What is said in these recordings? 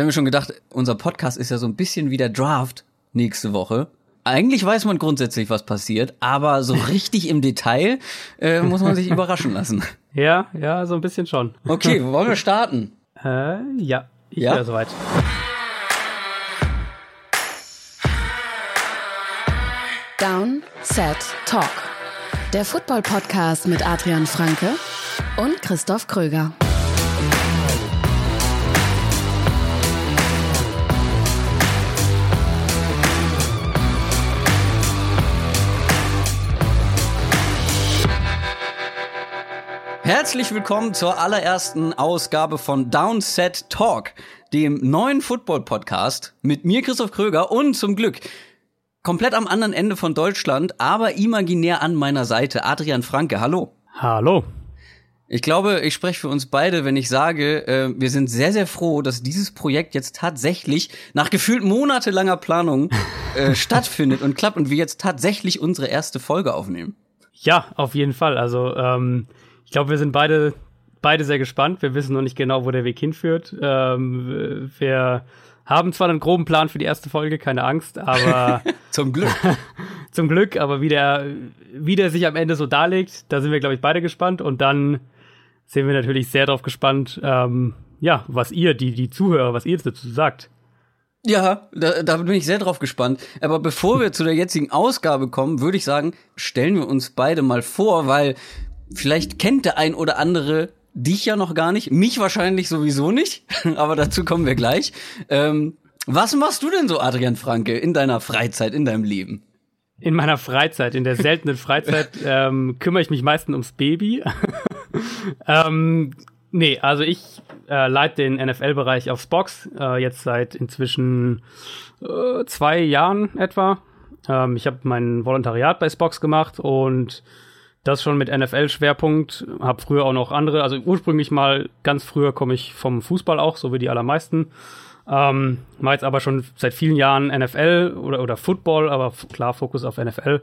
habe mir schon gedacht, unser Podcast ist ja so ein bisschen wie der Draft nächste Woche. Eigentlich weiß man grundsätzlich, was passiert, aber so richtig im Detail äh, muss man sich überraschen lassen. Ja, ja, so ein bisschen schon. Okay, wollen wir starten? Äh, ja, ich Ja? wäre soweit. Down, Set, Talk. Der Football-Podcast mit Adrian Franke und Christoph Kröger. Herzlich willkommen zur allerersten Ausgabe von Downset Talk, dem neuen Football-Podcast mit mir, Christoph Kröger, und zum Glück komplett am anderen Ende von Deutschland, aber imaginär an meiner Seite, Adrian Franke. Hallo. Hallo. Ich glaube, ich spreche für uns beide, wenn ich sage, äh, wir sind sehr, sehr froh, dass dieses Projekt jetzt tatsächlich nach gefühlt monatelanger Planung äh, stattfindet und klappt und wir jetzt tatsächlich unsere erste Folge aufnehmen. Ja, auf jeden Fall. Also, ähm, ich glaube, wir sind beide, beide sehr gespannt. Wir wissen noch nicht genau, wo der Weg hinführt. Ähm, wir haben zwar einen groben Plan für die erste Folge, keine Angst, aber Zum Glück. zum Glück, aber wie der, wie der sich am Ende so darlegt, da sind wir, glaube ich, beide gespannt. Und dann sind wir natürlich sehr darauf gespannt, ähm, ja, was ihr, die, die Zuhörer, was ihr dazu sagt. Ja, da, da bin ich sehr drauf gespannt. Aber bevor wir zu der jetzigen Ausgabe kommen, würde ich sagen, stellen wir uns beide mal vor, weil vielleicht kennt der ein oder andere dich ja noch gar nicht, mich wahrscheinlich sowieso nicht, aber dazu kommen wir gleich. Ähm, was machst du denn so, Adrian Franke, in deiner Freizeit, in deinem Leben? In meiner Freizeit, in der seltenen Freizeit, ähm, kümmere ich mich meistens ums Baby. ähm, nee, also ich äh, leite den NFL-Bereich auf Spox, äh, jetzt seit inzwischen äh, zwei Jahren etwa. Ähm, ich habe mein Volontariat bei Spox gemacht und das schon mit NFL-Schwerpunkt. Habe früher auch noch andere, also ursprünglich mal ganz früher komme ich vom Fußball auch, so wie die allermeisten. Ähm, mache jetzt aber schon seit vielen Jahren NFL oder, oder Football, aber klar Fokus auf NFL.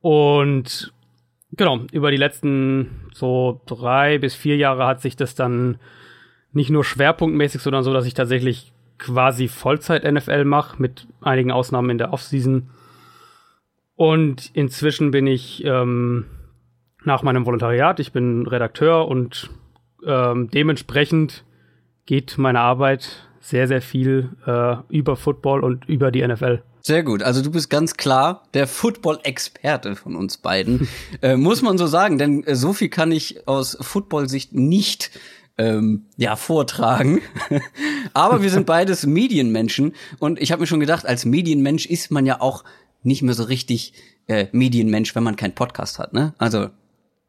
Und genau, über die letzten so drei bis vier Jahre hat sich das dann nicht nur schwerpunktmäßig, sondern so, dass ich tatsächlich quasi Vollzeit NFL mache, mit einigen Ausnahmen in der Offseason. Und inzwischen bin ich ähm, nach meinem Volontariat, ich bin Redakteur und ähm, dementsprechend geht meine Arbeit sehr, sehr viel äh, über Football und über die NFL. Sehr gut. Also du bist ganz klar der Football-Experte von uns beiden. äh, muss man so sagen, denn äh, so viel kann ich aus Football-Sicht nicht ähm, ja, vortragen. Aber wir sind beides Medienmenschen und ich habe mir schon gedacht, als Medienmensch ist man ja auch nicht mehr so richtig äh, Medienmensch, wenn man keinen Podcast hat, ne? Also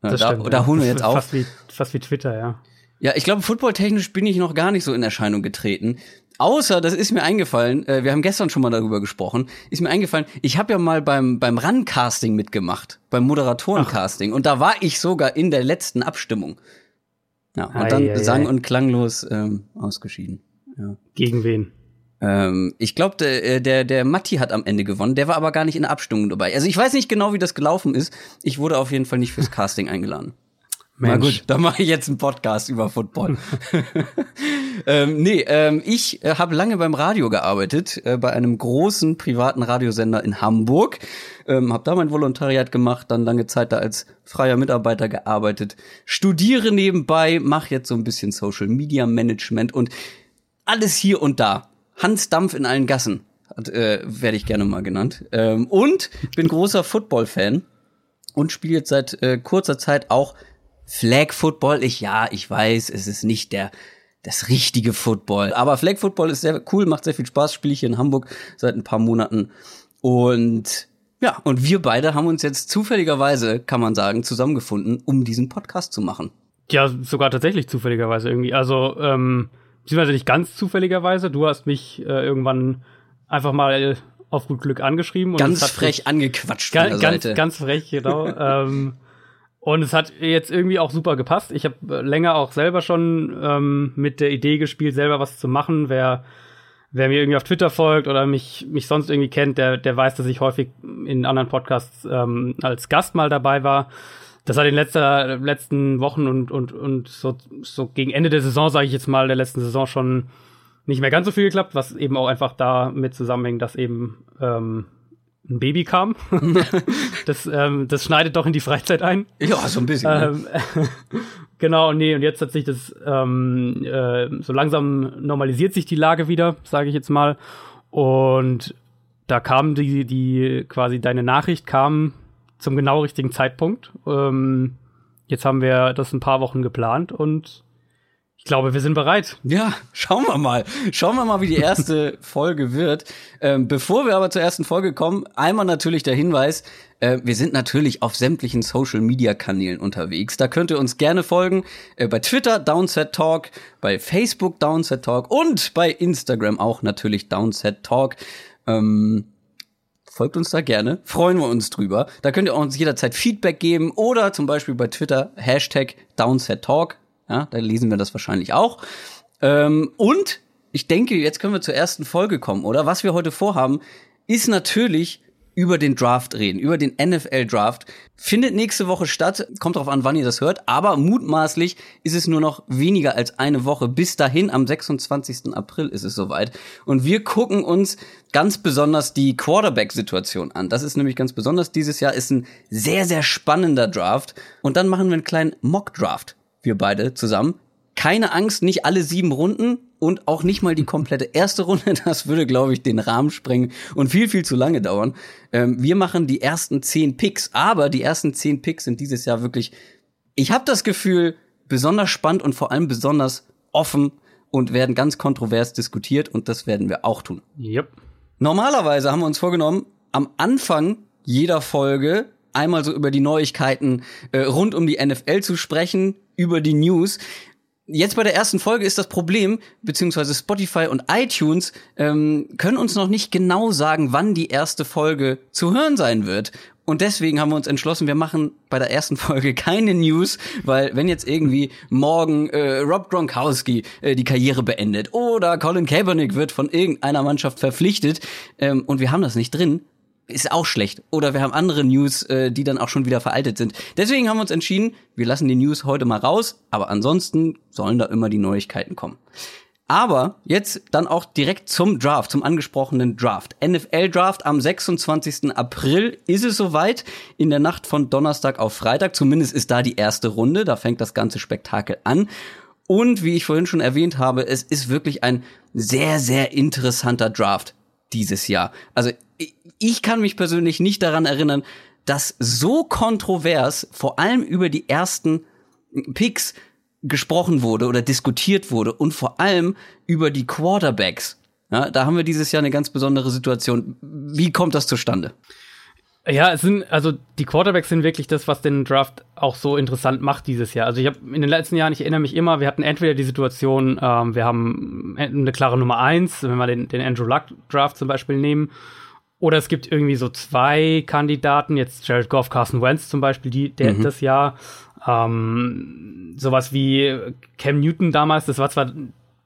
äh, da, da ja. holen wir Das jetzt auf. Fast wie, fast wie Twitter, ja. Ja, ich glaube, footballtechnisch bin ich noch gar nicht so in Erscheinung getreten. Außer, das ist mir eingefallen, äh, wir haben gestern schon mal darüber gesprochen, ist mir eingefallen, ich habe ja mal beim, beim Run-Casting mitgemacht, beim Moderatorencasting. Und da war ich sogar in der letzten Abstimmung. Ja, und Ei, dann ei, sang- ei. und klanglos ähm, ausgeschieden. Ja. Gegen wen? Ähm, ich glaube, der, äh, der, der Matti hat am Ende gewonnen, der war aber gar nicht in der Abstimmung dabei. Also ich weiß nicht genau, wie das gelaufen ist. Ich wurde auf jeden Fall nicht fürs Casting eingeladen. Na Mensch. gut, dann mache ich jetzt einen Podcast über Football. ähm, nee, ähm, ich äh, habe lange beim Radio gearbeitet, äh, bei einem großen privaten Radiosender in Hamburg. Ähm, habe da mein Volontariat gemacht, dann lange Zeit da als freier Mitarbeiter gearbeitet, studiere nebenbei, mache jetzt so ein bisschen Social Media Management und alles hier und da. Hans Dampf in allen Gassen, äh, werde ich gerne mal genannt. Ähm, und bin großer Football-Fan und spiele jetzt seit äh, kurzer Zeit auch Flag Football. Ich ja, ich weiß, es ist nicht der das richtige Football, aber Flag Football ist sehr cool, macht sehr viel Spaß. Spiele ich hier in Hamburg seit ein paar Monaten und ja, und wir beide haben uns jetzt zufälligerweise, kann man sagen, zusammengefunden, um diesen Podcast zu machen. Ja, sogar tatsächlich zufälligerweise irgendwie. Also, ähm, beziehungsweise nicht ganz zufälligerweise. Du hast mich äh, irgendwann einfach mal auf gut Glück angeschrieben. Und Ganz frech angequatscht Ga ganz, ganz frech, genau. ähm, und es hat jetzt irgendwie auch super gepasst. Ich habe äh, länger auch selber schon ähm, mit der Idee gespielt, selber was zu machen. Wer, wer mir irgendwie auf Twitter folgt oder mich, mich sonst irgendwie kennt, der, der weiß, dass ich häufig in anderen Podcasts ähm, als Gast mal dabei war. Das hat in letzter, letzten Wochen und, und, und so, so gegen Ende der Saison, sage ich jetzt mal, der letzten Saison schon nicht mehr ganz so viel geklappt, was eben auch einfach damit zusammenhängt, dass eben ähm, ein Baby kam. das, ähm, das schneidet doch in die Freizeit ein. Ja, so ein bisschen. Ne? Ähm, genau, nee, und jetzt hat sich das ähm, äh, so langsam normalisiert sich die Lage wieder, sage ich jetzt mal. Und da kam die, die quasi deine Nachricht kam zum genau richtigen Zeitpunkt. Ähm, jetzt haben wir das ein paar Wochen geplant und ich glaube, wir sind bereit. Ja, schauen wir mal. Schauen wir mal, wie die erste Folge wird. Ähm, bevor wir aber zur ersten Folge kommen, einmal natürlich der Hinweis, äh, wir sind natürlich auf sämtlichen Social-Media-Kanälen unterwegs. Da könnt ihr uns gerne folgen. Äh, bei Twitter Downset Talk, bei Facebook Downset Talk und bei Instagram auch natürlich Downset Talk. Ähm, folgt uns da gerne, freuen wir uns drüber. Da könnt ihr uns jederzeit Feedback geben oder zum Beispiel bei Twitter Hashtag Downset Talk ja, da lesen wir das wahrscheinlich auch. Ähm, und ich denke, jetzt können wir zur ersten Folge kommen, oder? Was wir heute vorhaben, ist natürlich über den Draft reden, über den NFL-Draft. Findet nächste Woche statt, kommt drauf an, wann ihr das hört, aber mutmaßlich ist es nur noch weniger als eine Woche. Bis dahin, am 26. April ist es soweit. Und wir gucken uns ganz besonders die Quarterback-Situation an. Das ist nämlich ganz besonders dieses Jahr, ist ein sehr, sehr spannender Draft. Und dann machen wir einen kleinen Mock-Draft wir beide zusammen. Keine Angst, nicht alle sieben Runden und auch nicht mal die komplette erste Runde. Das würde, glaube ich, den Rahmen sprengen und viel, viel zu lange dauern. Ähm, wir machen die ersten zehn Picks, aber die ersten zehn Picks sind dieses Jahr wirklich, ich habe das Gefühl, besonders spannend und vor allem besonders offen und werden ganz kontrovers diskutiert und das werden wir auch tun. Yep. Normalerweise haben wir uns vorgenommen, am Anfang jeder Folge einmal so über die Neuigkeiten äh, rund um die NFL zu sprechen, über die News. Jetzt bei der ersten Folge ist das Problem, beziehungsweise Spotify und iTunes ähm, können uns noch nicht genau sagen, wann die erste Folge zu hören sein wird. Und deswegen haben wir uns entschlossen, wir machen bei der ersten Folge keine News, weil wenn jetzt irgendwie morgen äh, Rob Gronkowski äh, die Karriere beendet oder Colin Kaepernick wird von irgendeiner Mannschaft verpflichtet ähm, und wir haben das nicht drin, ist auch schlecht. Oder wir haben andere News, äh, die dann auch schon wieder veraltet sind. Deswegen haben wir uns entschieden, wir lassen die News heute mal raus, aber ansonsten sollen da immer die Neuigkeiten kommen. Aber jetzt dann auch direkt zum Draft, zum angesprochenen Draft. NFL Draft am 26. April ist es soweit, in der Nacht von Donnerstag auf Freitag. Zumindest ist da die erste Runde, da fängt das ganze Spektakel an. Und wie ich vorhin schon erwähnt habe, es ist wirklich ein sehr, sehr interessanter Draft dieses Jahr. Also ich kann mich persönlich nicht daran erinnern, dass so kontrovers vor allem über die ersten Picks gesprochen wurde oder diskutiert wurde und vor allem über die Quarterbacks. Ja, da haben wir dieses Jahr eine ganz besondere Situation. Wie kommt das zustande? Ja, es sind, also die Quarterbacks sind wirklich das, was den Draft auch so interessant macht dieses Jahr. Also ich habe in den letzten Jahren, ich erinnere mich immer, wir hatten entweder die Situation, ähm, wir haben eine klare Nummer eins, wenn wir den, den Andrew Luck Draft zum Beispiel nehmen, oder es gibt irgendwie so zwei Kandidaten, jetzt Jared Goff, Carson Wentz zum Beispiel, die, der, mhm. das Jahr. Ähm, sowas wie Cam Newton damals, das war zwar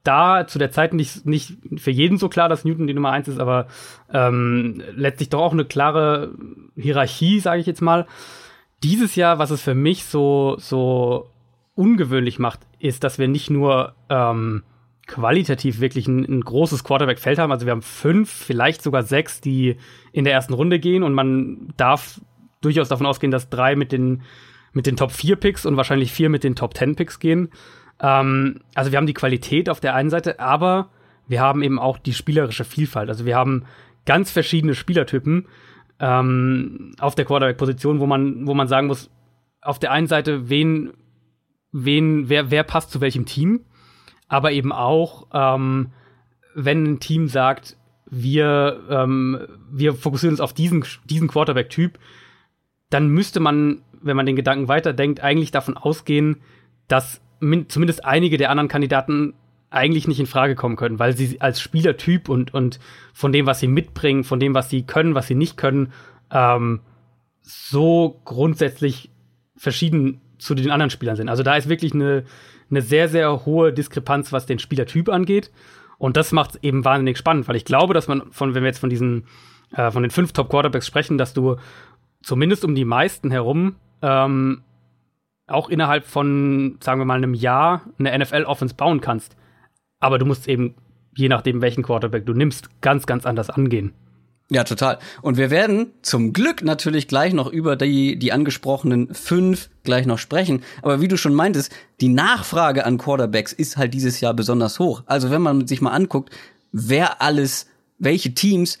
da zu der Zeit nicht, nicht für jeden so klar, dass Newton die Nummer eins ist, aber ähm, letztlich doch auch eine klare Hierarchie, sage ich jetzt mal. Dieses Jahr, was es für mich so, so ungewöhnlich macht, ist, dass wir nicht nur ähm, qualitativ wirklich ein, ein großes Quarterback-Feld haben. Also wir haben fünf, vielleicht sogar sechs, die in der ersten Runde gehen und man darf durchaus davon ausgehen, dass drei mit den, mit den Top 4 Picks und wahrscheinlich vier mit den Top 10 Picks gehen. Ähm, also wir haben die Qualität auf der einen Seite, aber wir haben eben auch die spielerische Vielfalt. Also wir haben ganz verschiedene Spielertypen ähm, auf der Quarterback-Position, wo man, wo man sagen muss, auf der einen Seite, wen, wen, wer, wer passt zu welchem Team aber eben auch, ähm, wenn ein Team sagt, wir, ähm, wir fokussieren uns auf diesen, diesen Quarterback-Typ, dann müsste man, wenn man den Gedanken weiterdenkt, eigentlich davon ausgehen, dass zumindest einige der anderen Kandidaten eigentlich nicht in Frage kommen können, weil sie als Spielertyp und, und von dem, was sie mitbringen, von dem, was sie können, was sie nicht können, ähm, so grundsätzlich verschieden zu den anderen Spielern sind. Also da ist wirklich eine, eine sehr, sehr hohe Diskrepanz, was den Spielertyp angeht. Und das macht es eben wahnsinnig spannend, weil ich glaube, dass man von, wenn wir jetzt von diesen, äh, von den fünf Top Quarterbacks sprechen, dass du zumindest um die meisten herum ähm, auch innerhalb von, sagen wir mal, einem Jahr eine NFL-Offense bauen kannst. Aber du musst eben je nachdem, welchen Quarterback du nimmst, ganz, ganz anders angehen. Ja, total. Und wir werden zum Glück natürlich gleich noch über die, die angesprochenen fünf gleich noch sprechen. Aber wie du schon meintest, die Nachfrage an Quarterbacks ist halt dieses Jahr besonders hoch. Also wenn man sich mal anguckt, wer alles, welche Teams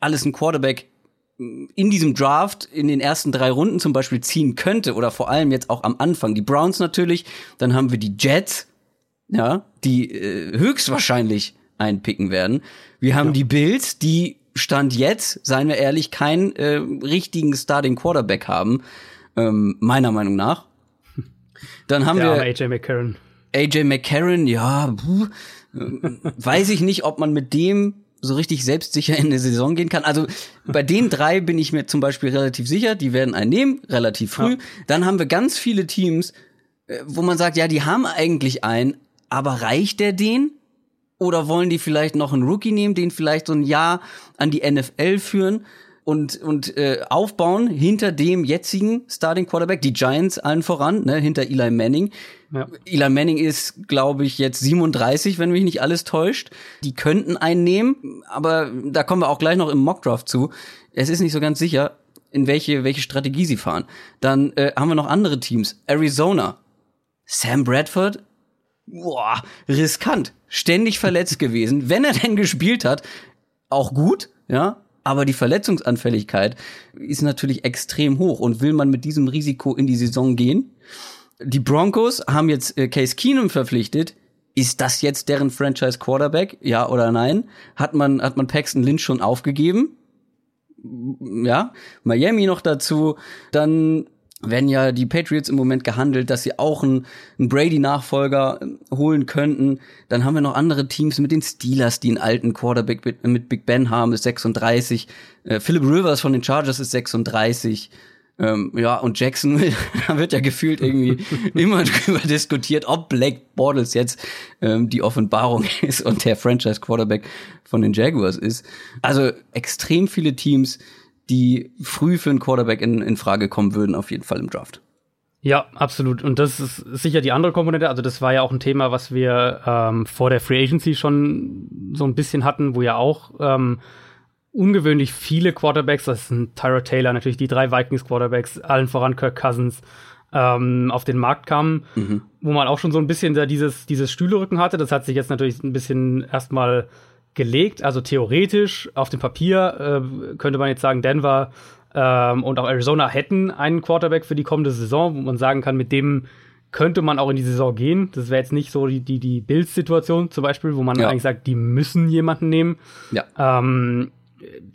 alles ein Quarterback in diesem Draft in den ersten drei Runden zum Beispiel ziehen könnte oder vor allem jetzt auch am Anfang. Die Browns natürlich, dann haben wir die Jets, ja, die äh, höchstwahrscheinlich einpicken werden. Wir haben ja. die Bills, die Stand jetzt, seien wir ehrlich, keinen äh, richtigen Starting Quarterback haben, ähm, meiner Meinung nach. Dann haben Der wir AJ McCarron. AJ McCarron, ja, puh, äh, weiß ich nicht, ob man mit dem so richtig selbstsicher in eine Saison gehen kann. Also bei den drei bin ich mir zum Beispiel relativ sicher, die werden einen nehmen, relativ früh. Ja. Dann haben wir ganz viele Teams, äh, wo man sagt, ja, die haben eigentlich einen, aber reicht der den? Oder wollen die vielleicht noch einen Rookie nehmen, den vielleicht so ein Jahr an die NFL führen und, und äh, aufbauen hinter dem jetzigen Starting Quarterback, die Giants allen voran, ne, hinter Eli Manning. Ja. Eli Manning ist, glaube ich, jetzt 37, wenn mich nicht alles täuscht. Die könnten einen nehmen, aber da kommen wir auch gleich noch im Mockdraft zu. Es ist nicht so ganz sicher, in welche, welche Strategie sie fahren. Dann äh, haben wir noch andere Teams. Arizona. Sam Bradford boah, riskant, ständig verletzt gewesen. Wenn er denn gespielt hat, auch gut, ja, aber die Verletzungsanfälligkeit ist natürlich extrem hoch und will man mit diesem Risiko in die Saison gehen? Die Broncos haben jetzt äh, Case Keenum verpflichtet. Ist das jetzt deren Franchise Quarterback? Ja oder nein? Hat man, hat man Paxton Lynch schon aufgegeben? Ja, Miami noch dazu. Dann werden ja die Patriots im Moment gehandelt, dass sie auch einen, einen Brady-Nachfolger äh, holen könnten. Dann haben wir noch andere Teams mit den Steelers, die einen alten Quarterback mit, Big Ben haben, ist 36. Äh, Philip Rivers von den Chargers ist 36. Ähm, ja, und Jackson, da wird ja gefühlt irgendwie immer drüber diskutiert, ob Black Bortles jetzt ähm, die Offenbarung ist und der Franchise Quarterback von den Jaguars ist. Also extrem viele Teams, die früh für einen Quarterback in, in Frage kommen würden, auf jeden Fall im Draft. Ja, absolut. Und das ist sicher die andere Komponente. Also das war ja auch ein Thema, was wir ähm, vor der Free Agency schon so ein bisschen hatten, wo ja auch ähm, ungewöhnlich viele Quarterbacks, das sind Tyra Taylor, natürlich die drei Vikings Quarterbacks, allen voran Kirk Cousins, ähm, auf den Markt kamen, mhm. wo man auch schon so ein bisschen da dieses, dieses Stühlerücken hatte. Das hat sich jetzt natürlich ein bisschen erstmal gelegt. Also theoretisch auf dem Papier äh, könnte man jetzt sagen, Denver ähm, und auch Arizona hätten einen Quarterback für die kommende Saison, wo man sagen kann, mit dem könnte man auch in die Saison gehen. Das wäre jetzt nicht so die, die, die Bills-Situation zum Beispiel, wo man ja. eigentlich sagt, die müssen jemanden nehmen. Ja. Ähm,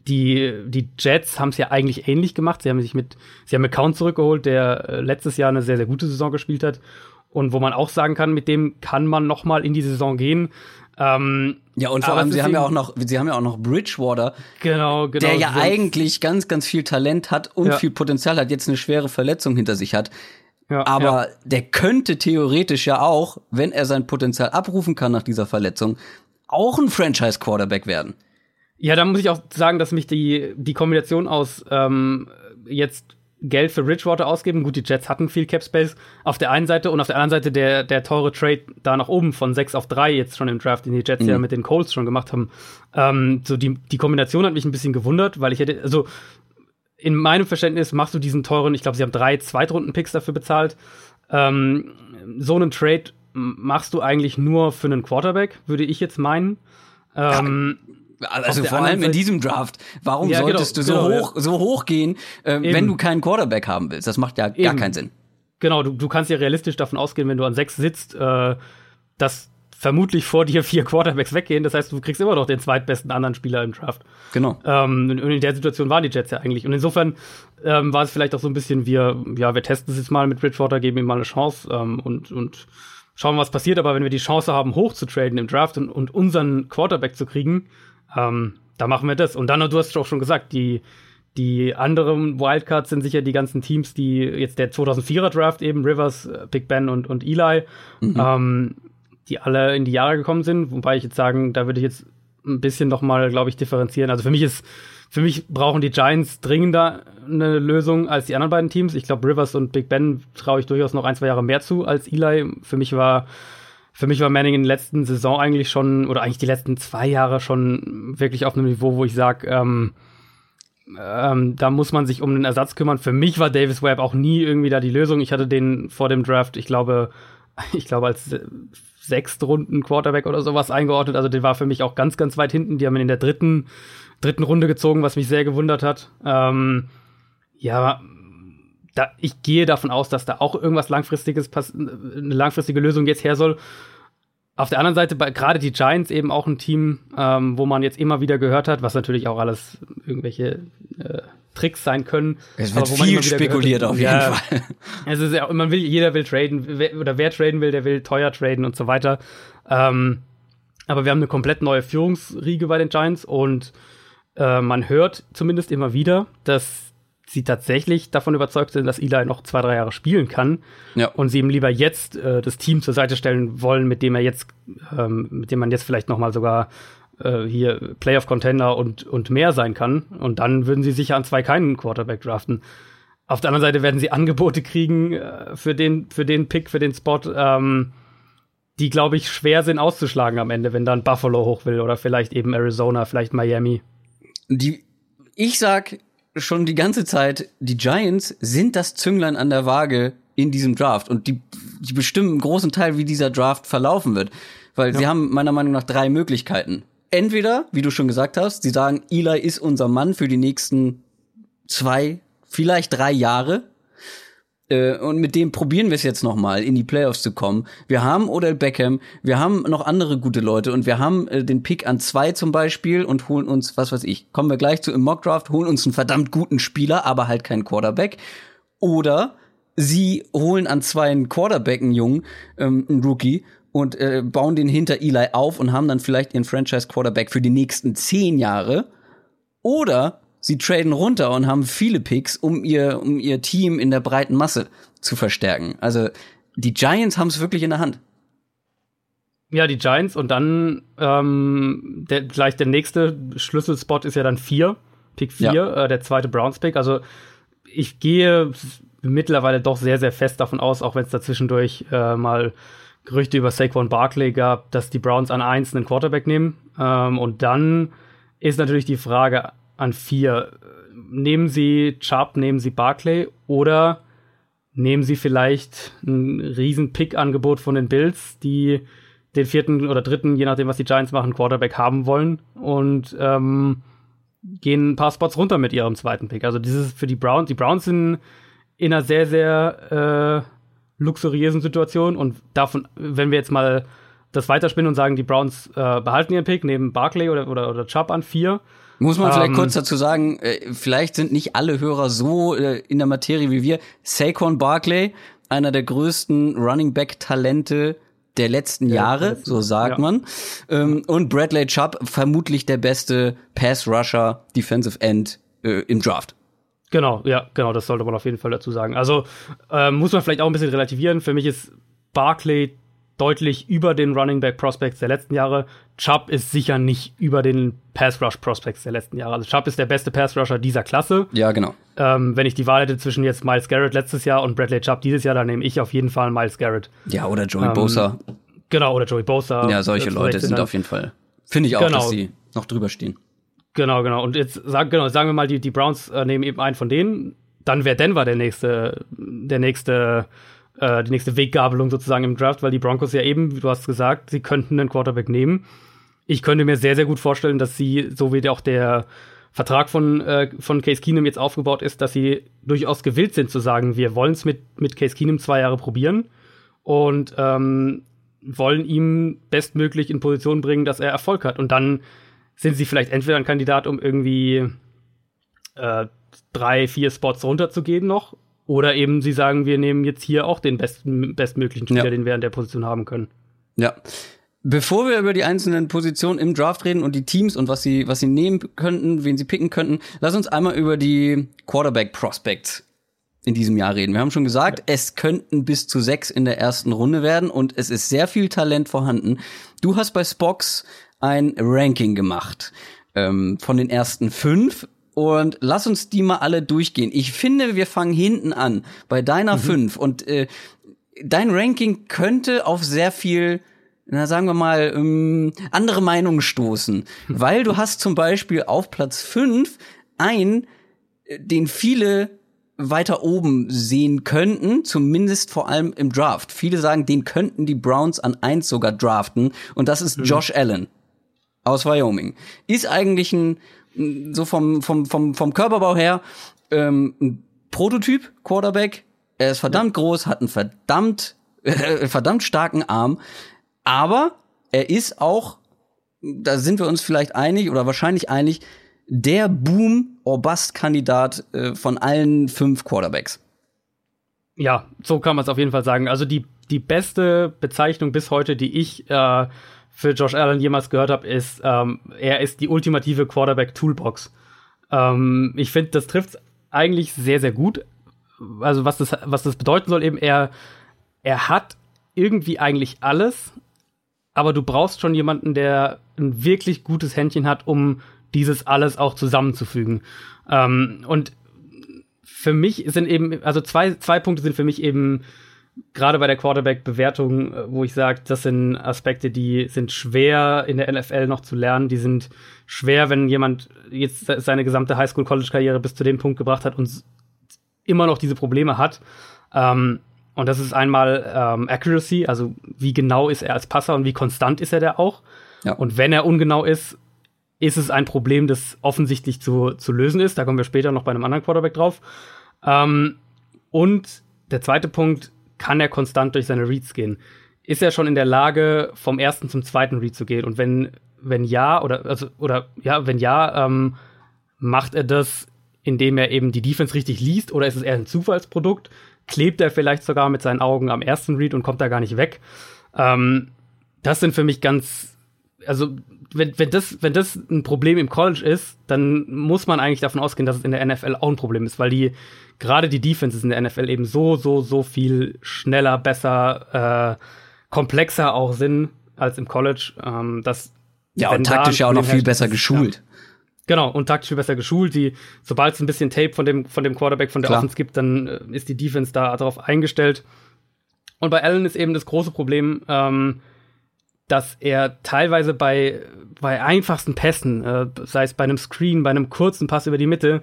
die, die Jets haben es ja eigentlich ähnlich gemacht. Sie haben sich mit, sie haben McCown zurückgeholt, der äh, letztes Jahr eine sehr, sehr gute Saison gespielt hat. Und wo man auch sagen kann, mit dem kann man noch mal in die Saison gehen. Ähm, ja, und vor allem, sie haben ja auch noch, sie haben ja auch noch Bridgewater. Genau, genau. Der ja eigentlich ganz, ganz viel Talent hat und ja. viel Potenzial hat, jetzt eine schwere Verletzung hinter sich hat. Ja, aber ja. der könnte theoretisch ja auch, wenn er sein Potenzial abrufen kann nach dieser Verletzung, auch ein Franchise-Quarterback werden. Ja, da muss ich auch sagen, dass mich die, die Kombination aus ähm, jetzt Geld für Bridgewater ausgeben. Gut, die Jets hatten viel Cap Space auf der einen Seite und auf der anderen Seite der, der teure Trade da nach oben von 6 auf 3 jetzt schon im Draft, den die Jets mhm. ja mit den Colts schon gemacht haben. Ähm, so die, die Kombination hat mich ein bisschen gewundert, weil ich hätte, also in meinem Verständnis machst du diesen teuren, ich glaube, sie haben drei Zweitrunden-Picks dafür bezahlt. Ähm, so einen Trade machst du eigentlich nur für einen Quarterback, würde ich jetzt meinen. Ähm, ja also vor allem in diesem Draft. Warum ja, genau, solltest genau, du so genau, hoch, ja. so hoch gehen, äh, wenn du keinen Quarterback haben willst? Das macht ja Eben. gar keinen Sinn. Genau, du, du kannst ja realistisch davon ausgehen, wenn du an sechs sitzt, äh, dass vermutlich vor dir vier Quarterbacks weggehen. Das heißt, du kriegst immer noch den zweitbesten anderen Spieler im Draft. Genau. Ähm, und in der Situation waren die Jets ja eigentlich. Und insofern ähm, war es vielleicht auch so ein bisschen, wir, ja, wir testen es jetzt mal mit Bridgewater, geben ihm mal eine Chance ähm, und, und schauen, was passiert. Aber wenn wir die Chance haben, hoch zu traden im Draft und, und unseren Quarterback zu kriegen, ähm, da machen wir das. Und dann, du hast auch schon gesagt, die, die anderen Wildcards sind sicher die ganzen Teams, die jetzt der 2004er Draft eben, Rivers, äh, Big Ben und, und Eli, mhm. ähm, die alle in die Jahre gekommen sind. Wobei ich jetzt sagen, da würde ich jetzt ein bisschen noch mal, glaube ich, differenzieren. Also für mich ist, für mich brauchen die Giants dringender eine Lösung als die anderen beiden Teams. Ich glaube, Rivers und Big Ben traue ich durchaus noch ein, zwei Jahre mehr zu als Eli. Für mich war für mich war Manning in der letzten Saison eigentlich schon, oder eigentlich die letzten zwei Jahre schon wirklich auf einem Niveau, wo ich sage, ähm, ähm, da muss man sich um den Ersatz kümmern. Für mich war Davis Webb auch nie irgendwie da die Lösung. Ich hatte den vor dem Draft, ich glaube, ich glaube, als Sechstrunden Quarterback oder sowas eingeordnet. Also der war für mich auch ganz, ganz weit hinten. Die haben ihn in der dritten, dritten Runde gezogen, was mich sehr gewundert hat. Ähm, ja, da, ich gehe davon aus, dass da auch irgendwas langfristiges, eine langfristige Lösung jetzt her soll. Auf der anderen Seite, gerade die Giants eben auch ein Team, ähm, wo man jetzt immer wieder gehört hat, was natürlich auch alles irgendwelche äh, Tricks sein können. Es wird viel spekuliert auf jeden ja, Fall. Es ist ja, man will, jeder will traden, wer, oder wer traden will, der will teuer traden und so weiter. Ähm, aber wir haben eine komplett neue Führungsriege bei den Giants und äh, man hört zumindest immer wieder, dass sie tatsächlich davon überzeugt sind, dass Eli noch zwei, drei Jahre spielen kann. Ja. Und sie ihm lieber jetzt äh, das Team zur Seite stellen wollen, mit dem er jetzt, ähm, mit dem man jetzt vielleicht noch mal sogar äh, hier Playoff Contender und, und mehr sein kann. Und dann würden sie sicher an zwei keinen Quarterback draften. Auf der anderen Seite werden sie Angebote kriegen äh, für den, für den Pick, für den Spot, ähm, die, glaube ich, schwer sind auszuschlagen am Ende, wenn dann Buffalo hoch will oder vielleicht eben Arizona, vielleicht Miami. Die, ich sag, schon die ganze Zeit, die Giants sind das Zünglein an der Waage in diesem Draft und die, die bestimmen einen großen Teil, wie dieser Draft verlaufen wird. Weil ja. sie haben meiner Meinung nach drei Möglichkeiten. Entweder, wie du schon gesagt hast, sie sagen, Eli ist unser Mann für die nächsten zwei, vielleicht drei Jahre. Äh, und mit dem probieren wir es jetzt noch mal in die Playoffs zu kommen. Wir haben Odell Beckham, wir haben noch andere gute Leute und wir haben äh, den Pick an zwei zum Beispiel und holen uns, was weiß ich, kommen wir gleich zu im Mockdraft, holen uns einen verdammt guten Spieler, aber halt keinen Quarterback. Oder sie holen an zwei einen Quarterback, einen Jungen, ähm, einen Rookie und äh, bauen den hinter Eli auf und haben dann vielleicht ihren Franchise Quarterback für die nächsten zehn Jahre. Oder sie traden runter und haben viele Picks, um ihr, um ihr Team in der breiten Masse zu verstärken. Also die Giants haben es wirklich in der Hand. Ja, die Giants und dann ähm, der, gleich der nächste Schlüsselspot ist ja dann vier, Pick vier, ja. äh, der zweite Browns-Pick. Also ich gehe mittlerweile doch sehr, sehr fest davon aus, auch wenn es dazwischendurch äh, mal Gerüchte über Saquon Barkley gab, dass die Browns an eins einen Quarterback nehmen. Ähm, und dann ist natürlich die Frage, an vier. Nehmen Sie Chubb, nehmen Sie Barclay oder nehmen Sie vielleicht ein riesen Pick-Angebot von den Bills, die den vierten oder dritten, je nachdem, was die Giants machen, Quarterback haben wollen und ähm, gehen ein paar Spots runter mit ihrem zweiten Pick. Also dieses für die Browns, die Browns sind in einer sehr, sehr äh, luxuriösen Situation und davon, wenn wir jetzt mal das weiterspinnen und sagen, die Browns äh, behalten ihren Pick, nehmen Barclay oder, oder, oder Chubb an vier muss man vielleicht um, kurz ähm, dazu sagen, äh, vielleicht sind nicht alle Hörer so äh, in der Materie wie wir. Saquon Barkley, einer der größten Running Back Talente der letzten ja, Jahre, so sagt ja. man. Ähm, und Bradley Chubb, vermutlich der beste Pass Rusher, Defensive End äh, im Draft. Genau, ja, genau, das sollte man auf jeden Fall dazu sagen. Also äh, muss man vielleicht auch ein bisschen relativieren. Für mich ist Barkley deutlich über den Running Back Prospects der letzten Jahre. Chubb ist sicher nicht über den Pass Rush Prospects der letzten Jahre. Also Chubb ist der beste Pass Rusher dieser Klasse. Ja, genau. Ähm, wenn ich die Wahl hätte zwischen jetzt Miles Garrett letztes Jahr und Bradley Chubb dieses Jahr, dann nehme ich auf jeden Fall Miles Garrett. Ja, oder Joey ähm, Bosa. Genau, oder Joey Bosa. Ja, solche Leute sind auf jeden Fall. Finde ich auch, genau. dass sie noch drüber stehen. Genau, genau. Und jetzt sag, genau, sagen wir mal, die, die Browns äh, nehmen eben einen von denen. Dann wäre Denver der nächste, der nächste äh, die nächste Weggabelung sozusagen im Draft, weil die Broncos ja eben, wie du hast gesagt, sie könnten einen Quarterback nehmen. Ich könnte mir sehr, sehr gut vorstellen, dass sie, so wie auch der Vertrag von, äh, von Case Keenum jetzt aufgebaut ist, dass sie durchaus gewillt sind zu sagen, wir wollen es mit, mit Case Keenum zwei Jahre probieren und ähm, wollen ihm bestmöglich in Position bringen, dass er Erfolg hat. Und dann sind sie vielleicht entweder ein Kandidat, um irgendwie äh, drei, vier Spots runterzugehen noch oder eben sie sagen, wir nehmen jetzt hier auch den besten, bestmöglichen Spieler, ja. den wir an der Position haben können. Ja. Bevor wir über die einzelnen Positionen im Draft reden und die Teams und was sie, was sie nehmen könnten, wen sie picken könnten, lass uns einmal über die Quarterback Prospects in diesem Jahr reden. Wir haben schon gesagt, ja. es könnten bis zu sechs in der ersten Runde werden und es ist sehr viel Talent vorhanden. Du hast bei Spox ein Ranking gemacht ähm, von den ersten fünf und lass uns die mal alle durchgehen. Ich finde, wir fangen hinten an bei deiner mhm. 5 und äh, dein Ranking könnte auf sehr viel na sagen wir mal, ähm, andere Meinungen stoßen. Weil du hast zum Beispiel auf Platz 5 einen, äh, den viele weiter oben sehen könnten, zumindest vor allem im Draft. Viele sagen, den könnten die Browns an eins sogar draften und das ist mhm. Josh Allen aus Wyoming. Ist eigentlich ein so vom vom vom vom Körperbau her ähm, ein Prototyp Quarterback. Er ist verdammt ja. groß, hat einen verdammt äh, verdammt starken Arm, aber er ist auch da sind wir uns vielleicht einig oder wahrscheinlich einig, der Boom or Bust Kandidat äh, von allen fünf Quarterbacks. Ja, so kann man es auf jeden Fall sagen. Also die die beste Bezeichnung bis heute, die ich äh, für Josh Allen jemals gehört habe, ist, ähm, er ist die ultimative Quarterback Toolbox. Ähm, ich finde, das trifft eigentlich sehr, sehr gut. Also was das, was das bedeuten soll, eben er, er hat irgendwie eigentlich alles, aber du brauchst schon jemanden, der ein wirklich gutes Händchen hat, um dieses alles auch zusammenzufügen. Ähm, und für mich sind eben, also zwei, zwei Punkte sind für mich eben gerade bei der Quarterback-Bewertung, äh, wo ich sage, das sind Aspekte, die sind schwer in der NFL noch zu lernen. Die sind schwer, wenn jemand jetzt seine gesamte Highschool-College-Karriere bis zu dem Punkt gebracht hat und immer noch diese Probleme hat. Ähm, und das ist einmal ähm, Accuracy, also wie genau ist er als Passer und wie konstant ist er da auch. Ja. Und wenn er ungenau ist, ist es ein Problem, das offensichtlich zu, zu lösen ist. Da kommen wir später noch bei einem anderen Quarterback drauf. Ähm, und der zweite Punkt, kann er konstant durch seine Reads gehen? Ist er schon in der Lage, vom ersten zum zweiten Read zu gehen? Und wenn, wenn ja, oder, also, oder ja, wenn ja, ähm, macht er das, indem er eben die Defense richtig liest, oder ist es eher ein Zufallsprodukt? Klebt er vielleicht sogar mit seinen Augen am ersten Read und kommt da gar nicht weg? Ähm, das sind für mich ganz, also wenn, wenn, das, wenn das ein Problem im College ist, dann muss man eigentlich davon ausgehen, dass es in der NFL auch ein Problem ist, weil die gerade die Defenses in der NFL eben so, so, so viel schneller, besser, äh, komplexer auch sind als im College. Ähm, dass ja, und taktisch ja auch noch viel besser geschult. Ja. Genau, und taktisch viel besser geschult. Die, sobald es ein bisschen Tape von dem, von dem Quarterback, von der Klar. Offense gibt, dann äh, ist die Defense da darauf eingestellt. Und bei Allen ist eben das große Problem, ähm, dass er teilweise bei, bei einfachsten Pässen, äh, sei es bei einem Screen, bei einem kurzen Pass über die Mitte,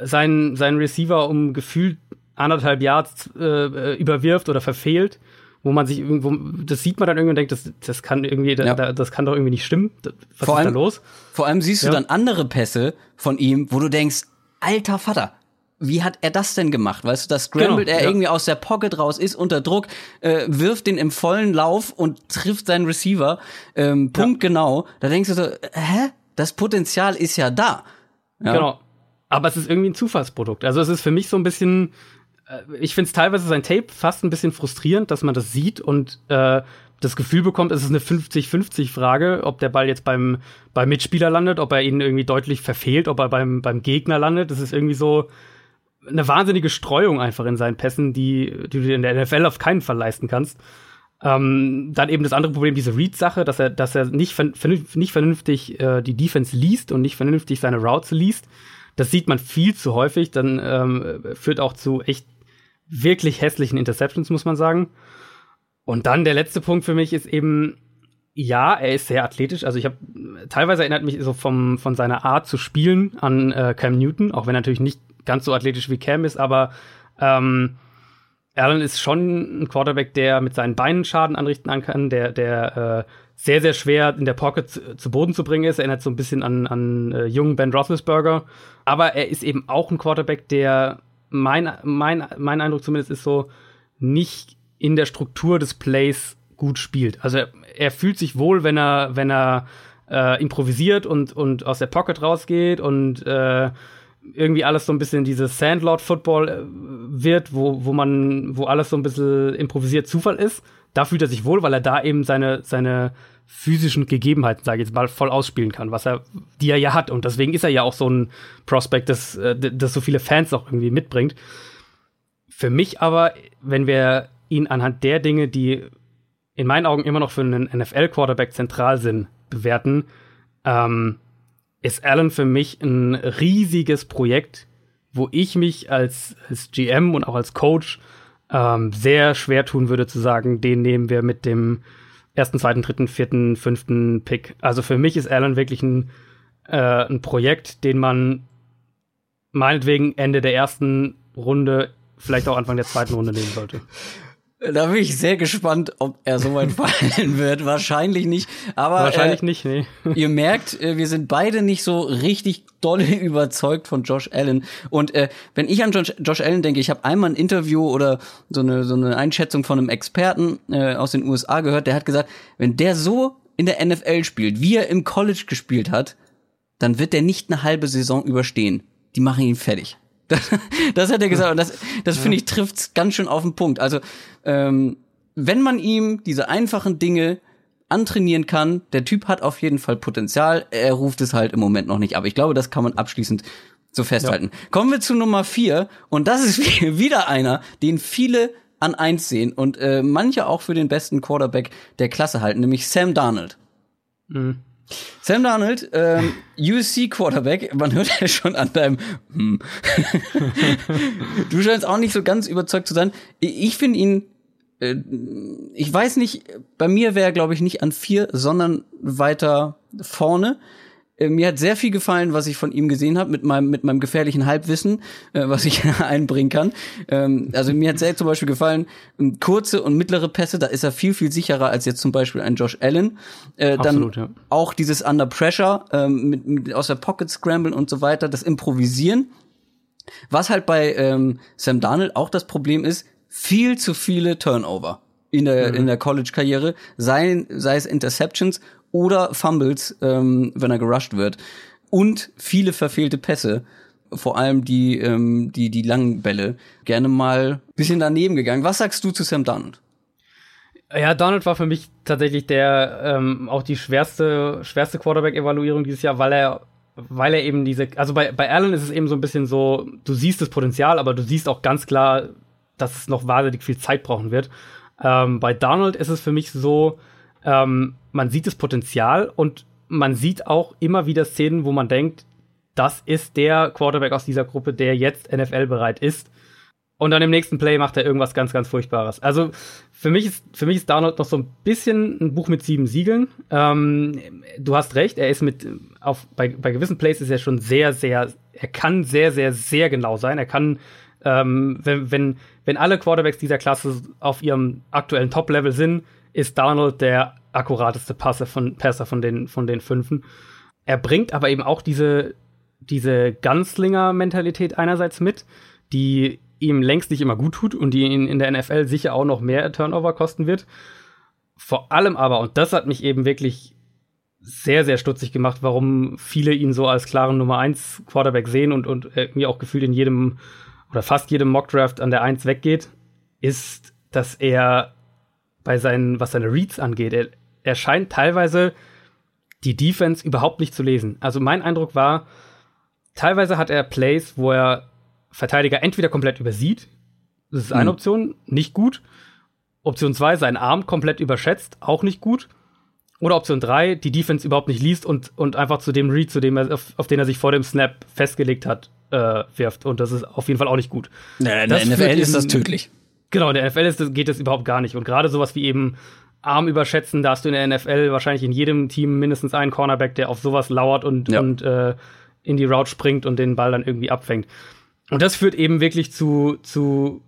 seinen, seinen Receiver um gefühlt anderthalb Yards äh, überwirft oder verfehlt, wo man sich irgendwo, das sieht man dann irgendwie und denkt, das, das kann irgendwie, ja. da, das kann doch irgendwie nicht stimmen. Was vor ist allem, da los? Vor allem siehst du ja. dann andere Pässe von ihm, wo du denkst, alter Vater, wie hat er das denn gemacht? Weißt du, da scrambled genau, er ja. irgendwie aus der Pocket raus, ist unter Druck, äh, wirft den im vollen Lauf und trifft seinen Receiver. Ähm, Punkt ja. genau. Da denkst du so, hä? Das Potenzial ist ja da. Ja. Genau. Aber es ist irgendwie ein Zufallsprodukt. Also es ist für mich so ein bisschen, äh, ich finde es teilweise sein Tape fast ein bisschen frustrierend, dass man das sieht und äh, das Gefühl bekommt, es ist eine 50-50-Frage, ob der Ball jetzt beim, beim Mitspieler landet, ob er ihn irgendwie deutlich verfehlt, ob er beim, beim Gegner landet. Das ist irgendwie so, eine wahnsinnige Streuung einfach in seinen Pässen, die, die du dir in der NFL auf keinen Fall leisten kannst. Ähm, dann eben das andere Problem, diese Read-Sache, dass er, dass er nicht, vernünftig, nicht vernünftig äh, die Defense liest und nicht vernünftig seine Routes liest. Das sieht man viel zu häufig. Dann ähm, führt auch zu echt wirklich hässlichen Interceptions, muss man sagen. Und dann der letzte Punkt für mich ist eben, ja, er ist sehr athletisch. Also ich habe teilweise erinnert mich so vom, von seiner Art zu spielen an äh, Cam Newton, auch wenn er natürlich nicht ganz so athletisch wie Cam ist, aber ähm, Allen ist schon ein Quarterback, der mit seinen Beinen Schaden anrichten kann, der, der äh, sehr, sehr schwer in der Pocket zu, zu, Boden zu bringen ist. Erinnert so ein bisschen an, an äh, jungen Ben Roethlisberger. Aber er ist eben auch ein Quarterback, der mein, mein, mein Eindruck zumindest ist so, nicht in der Struktur des Plays gut spielt. Also er, er fühlt sich wohl, wenn er, wenn er äh, improvisiert und, und aus der Pocket rausgeht und äh, irgendwie alles so ein bisschen dieses Sandlord-Football äh, wird, wo, wo man, wo alles so ein bisschen improvisiert Zufall ist. Da fühlt er sich wohl, weil er da eben seine, seine physischen Gegebenheiten, sage ich jetzt mal, voll ausspielen kann, was er, die er ja hat. Und deswegen ist er ja auch so ein Prospect, das, äh, das so viele Fans auch irgendwie mitbringt. Für mich aber, wenn wir ihn anhand der Dinge, die in meinen Augen immer noch für einen NFL-Quarterback zentral sind, bewerten, ähm, ist Allen für mich ein riesiges Projekt, wo ich mich als, als GM und auch als Coach ähm, sehr schwer tun würde zu sagen, den nehmen wir mit dem ersten, zweiten, dritten, vierten, fünften Pick. Also für mich ist Allen wirklich ein, äh, ein Projekt, den man meinetwegen Ende der ersten Runde, vielleicht auch Anfang der zweiten Runde nehmen sollte. Da bin ich sehr gespannt, ob er so weit fallen wird. Wahrscheinlich nicht. Aber wahrscheinlich äh, nicht, nee. ihr merkt, äh, wir sind beide nicht so richtig dolle überzeugt von Josh Allen. Und äh, wenn ich an Josh, Josh Allen denke, ich habe einmal ein Interview oder so eine so eine Einschätzung von einem Experten äh, aus den USA gehört, der hat gesagt, wenn der so in der NFL spielt, wie er im College gespielt hat, dann wird der nicht eine halbe Saison überstehen. Die machen ihn fertig. Das, das hat er gesagt und das, das finde ich trifft's ganz schön auf den Punkt. Also ähm, wenn man ihm diese einfachen Dinge antrainieren kann, der Typ hat auf jeden Fall Potenzial. Er ruft es halt im Moment noch nicht ab. Ich glaube, das kann man abschließend so festhalten. Ja. Kommen wir zu Nummer vier und das ist wieder einer, den viele an eins sehen und äh, manche auch für den besten Quarterback der Klasse halten, nämlich Sam Darnold. Mhm. Sam Darnold, ähm, USC Quarterback, man hört ja schon an deinem. Hm. du scheinst auch nicht so ganz überzeugt zu sein. Ich finde ihn, äh, ich weiß nicht, bei mir wäre er, glaube ich, nicht an vier, sondern weiter vorne. Äh, mir hat sehr viel gefallen, was ich von ihm gesehen habe, mit meinem, mit meinem gefährlichen Halbwissen, äh, was ich einbringen kann. Ähm, also mir hat sehr zum Beispiel gefallen, ähm, kurze und mittlere Pässe, da ist er viel, viel sicherer als jetzt zum Beispiel ein Josh Allen. Äh, Absolut, dann ja. auch dieses Under Pressure, ähm, mit, mit, aus der Pocket Scramble und so weiter, das Improvisieren. Was halt bei ähm, Sam Darnold auch das Problem ist, viel zu viele Turnover in der, mhm. in der College-Karriere, sei, sei es Interceptions oder Fumbles, ähm, wenn er gerusht wird. Und viele verfehlte Pässe. Vor allem die, ähm, die, die langen Bälle. Gerne mal bisschen daneben gegangen. Was sagst du zu Sam Donald? Ja, Donald war für mich tatsächlich der ähm, auch die schwerste schwerste Quarterback-Evaluierung dieses Jahr, weil er weil er eben diese also bei bei Allen ist es eben so ein bisschen so, du siehst das Potenzial, aber du siehst auch ganz klar, dass es noch wahnsinnig viel Zeit brauchen wird. Ähm, bei Donald ist es für mich so, ähm, man sieht das Potenzial und man sieht auch immer wieder Szenen, wo man denkt, das ist der Quarterback aus dieser Gruppe, der jetzt NFL-bereit ist. Und dann im nächsten Play macht er irgendwas ganz, ganz Furchtbares. Also für mich ist, für mich ist Darnold noch so ein bisschen ein Buch mit sieben Siegeln. Ähm, du hast recht, er ist mit, auf, bei, bei gewissen Plays ist er schon sehr, sehr, er kann sehr, sehr, sehr genau sein. Er kann, ähm, wenn, wenn, wenn alle Quarterbacks dieser Klasse auf ihrem aktuellen Top-Level sind, ist Darnold der akkurateste Passer von, Passer von den, von den Fünfen. Er bringt aber eben auch diese, diese Ganzlinger-Mentalität einerseits mit, die ihm längst nicht immer gut tut und die ihn in der NFL sicher auch noch mehr Turnover kosten wird. Vor allem aber, und das hat mich eben wirklich sehr, sehr stutzig gemacht, warum viele ihn so als klaren Nummer 1 Quarterback sehen und, und mir auch gefühlt in jedem oder fast jedem Mockdraft an der 1 weggeht, ist, dass er bei seinen, was seine Reads angeht. Er, er scheint teilweise die Defense überhaupt nicht zu lesen. Also mein Eindruck war, teilweise hat er Plays, wo er Verteidiger entweder komplett übersieht, das ist eine mhm. Option, nicht gut. Option 2, seinen Arm komplett überschätzt, auch nicht gut. Oder Option 3, die Defense überhaupt nicht liest und, und einfach zu dem Read, zu dem er, auf, auf den er sich vor dem Snap festgelegt hat, äh, wirft. Und das ist auf jeden Fall auch nicht gut. Ja, in der NFL ist das tödlich. Genau, in der NFL ist, geht das überhaupt gar nicht. Und gerade sowas wie eben Arm überschätzen, da hast du in der NFL wahrscheinlich in jedem Team mindestens einen Cornerback, der auf sowas lauert und, ja. und äh, in die Route springt und den Ball dann irgendwie abfängt. Und das führt eben wirklich zu, zu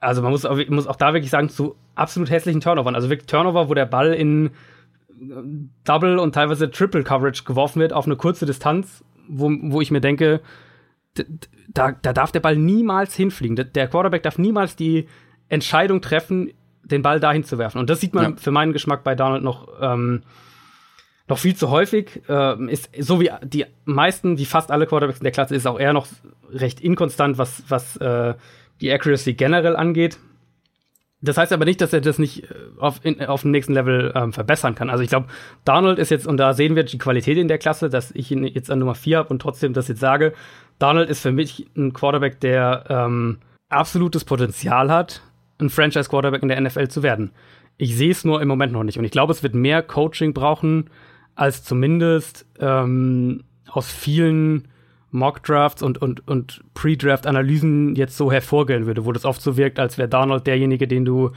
also man muss, muss auch da wirklich sagen, zu absolut hässlichen Turnovern. Also wirklich Turnover, wo der Ball in Double und teilweise Triple Coverage geworfen wird auf eine kurze Distanz, wo, wo ich mir denke, da, da darf der Ball niemals hinfliegen. Der Quarterback darf niemals die Entscheidung treffen, den Ball dahin zu werfen. Und das sieht man ja. für meinen Geschmack bei Donald noch, ähm, noch viel zu häufig. Ähm, ist so wie die meisten, wie fast alle Quarterbacks in der Klasse, ist auch er noch recht inkonstant, was, was äh, die Accuracy generell angeht. Das heißt aber nicht, dass er das nicht äh, auf, in, auf dem nächsten Level ähm, verbessern kann. Also ich glaube, Donald ist jetzt, und da sehen wir die Qualität in der Klasse, dass ich ihn jetzt an Nummer 4 habe und trotzdem das jetzt sage, Donald ist für mich ein Quarterback, der ähm, absolutes Potenzial hat, ein Franchise-Quarterback in der NFL zu werden. Ich sehe es nur im Moment noch nicht. Und ich glaube, es wird mehr Coaching brauchen, als zumindest ähm, aus vielen Mock-Drafts und, und, und Pre-Draft-Analysen jetzt so hervorgehen würde, wo das oft so wirkt, als wäre Donald derjenige, den du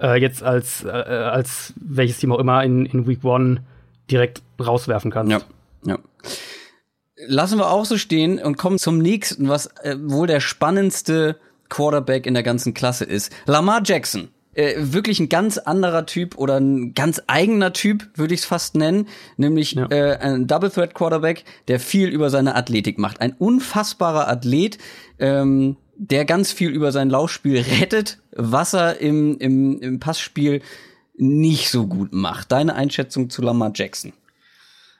äh, jetzt als, äh, als welches Team auch immer in, in Week One direkt rauswerfen kannst. Ja, ja. Lassen wir auch so stehen und kommen zum nächsten, was äh, wohl der spannendste Quarterback in der ganzen Klasse ist. Lamar Jackson. Äh, wirklich ein ganz anderer Typ oder ein ganz eigener Typ, würde ich es fast nennen, nämlich ja. äh, ein Double Threat Quarterback, der viel über seine Athletik macht. Ein unfassbarer Athlet, ähm, der ganz viel über sein Laufspiel rettet, was er im, im, im Passspiel nicht so gut macht. Deine Einschätzung zu Lamar Jackson?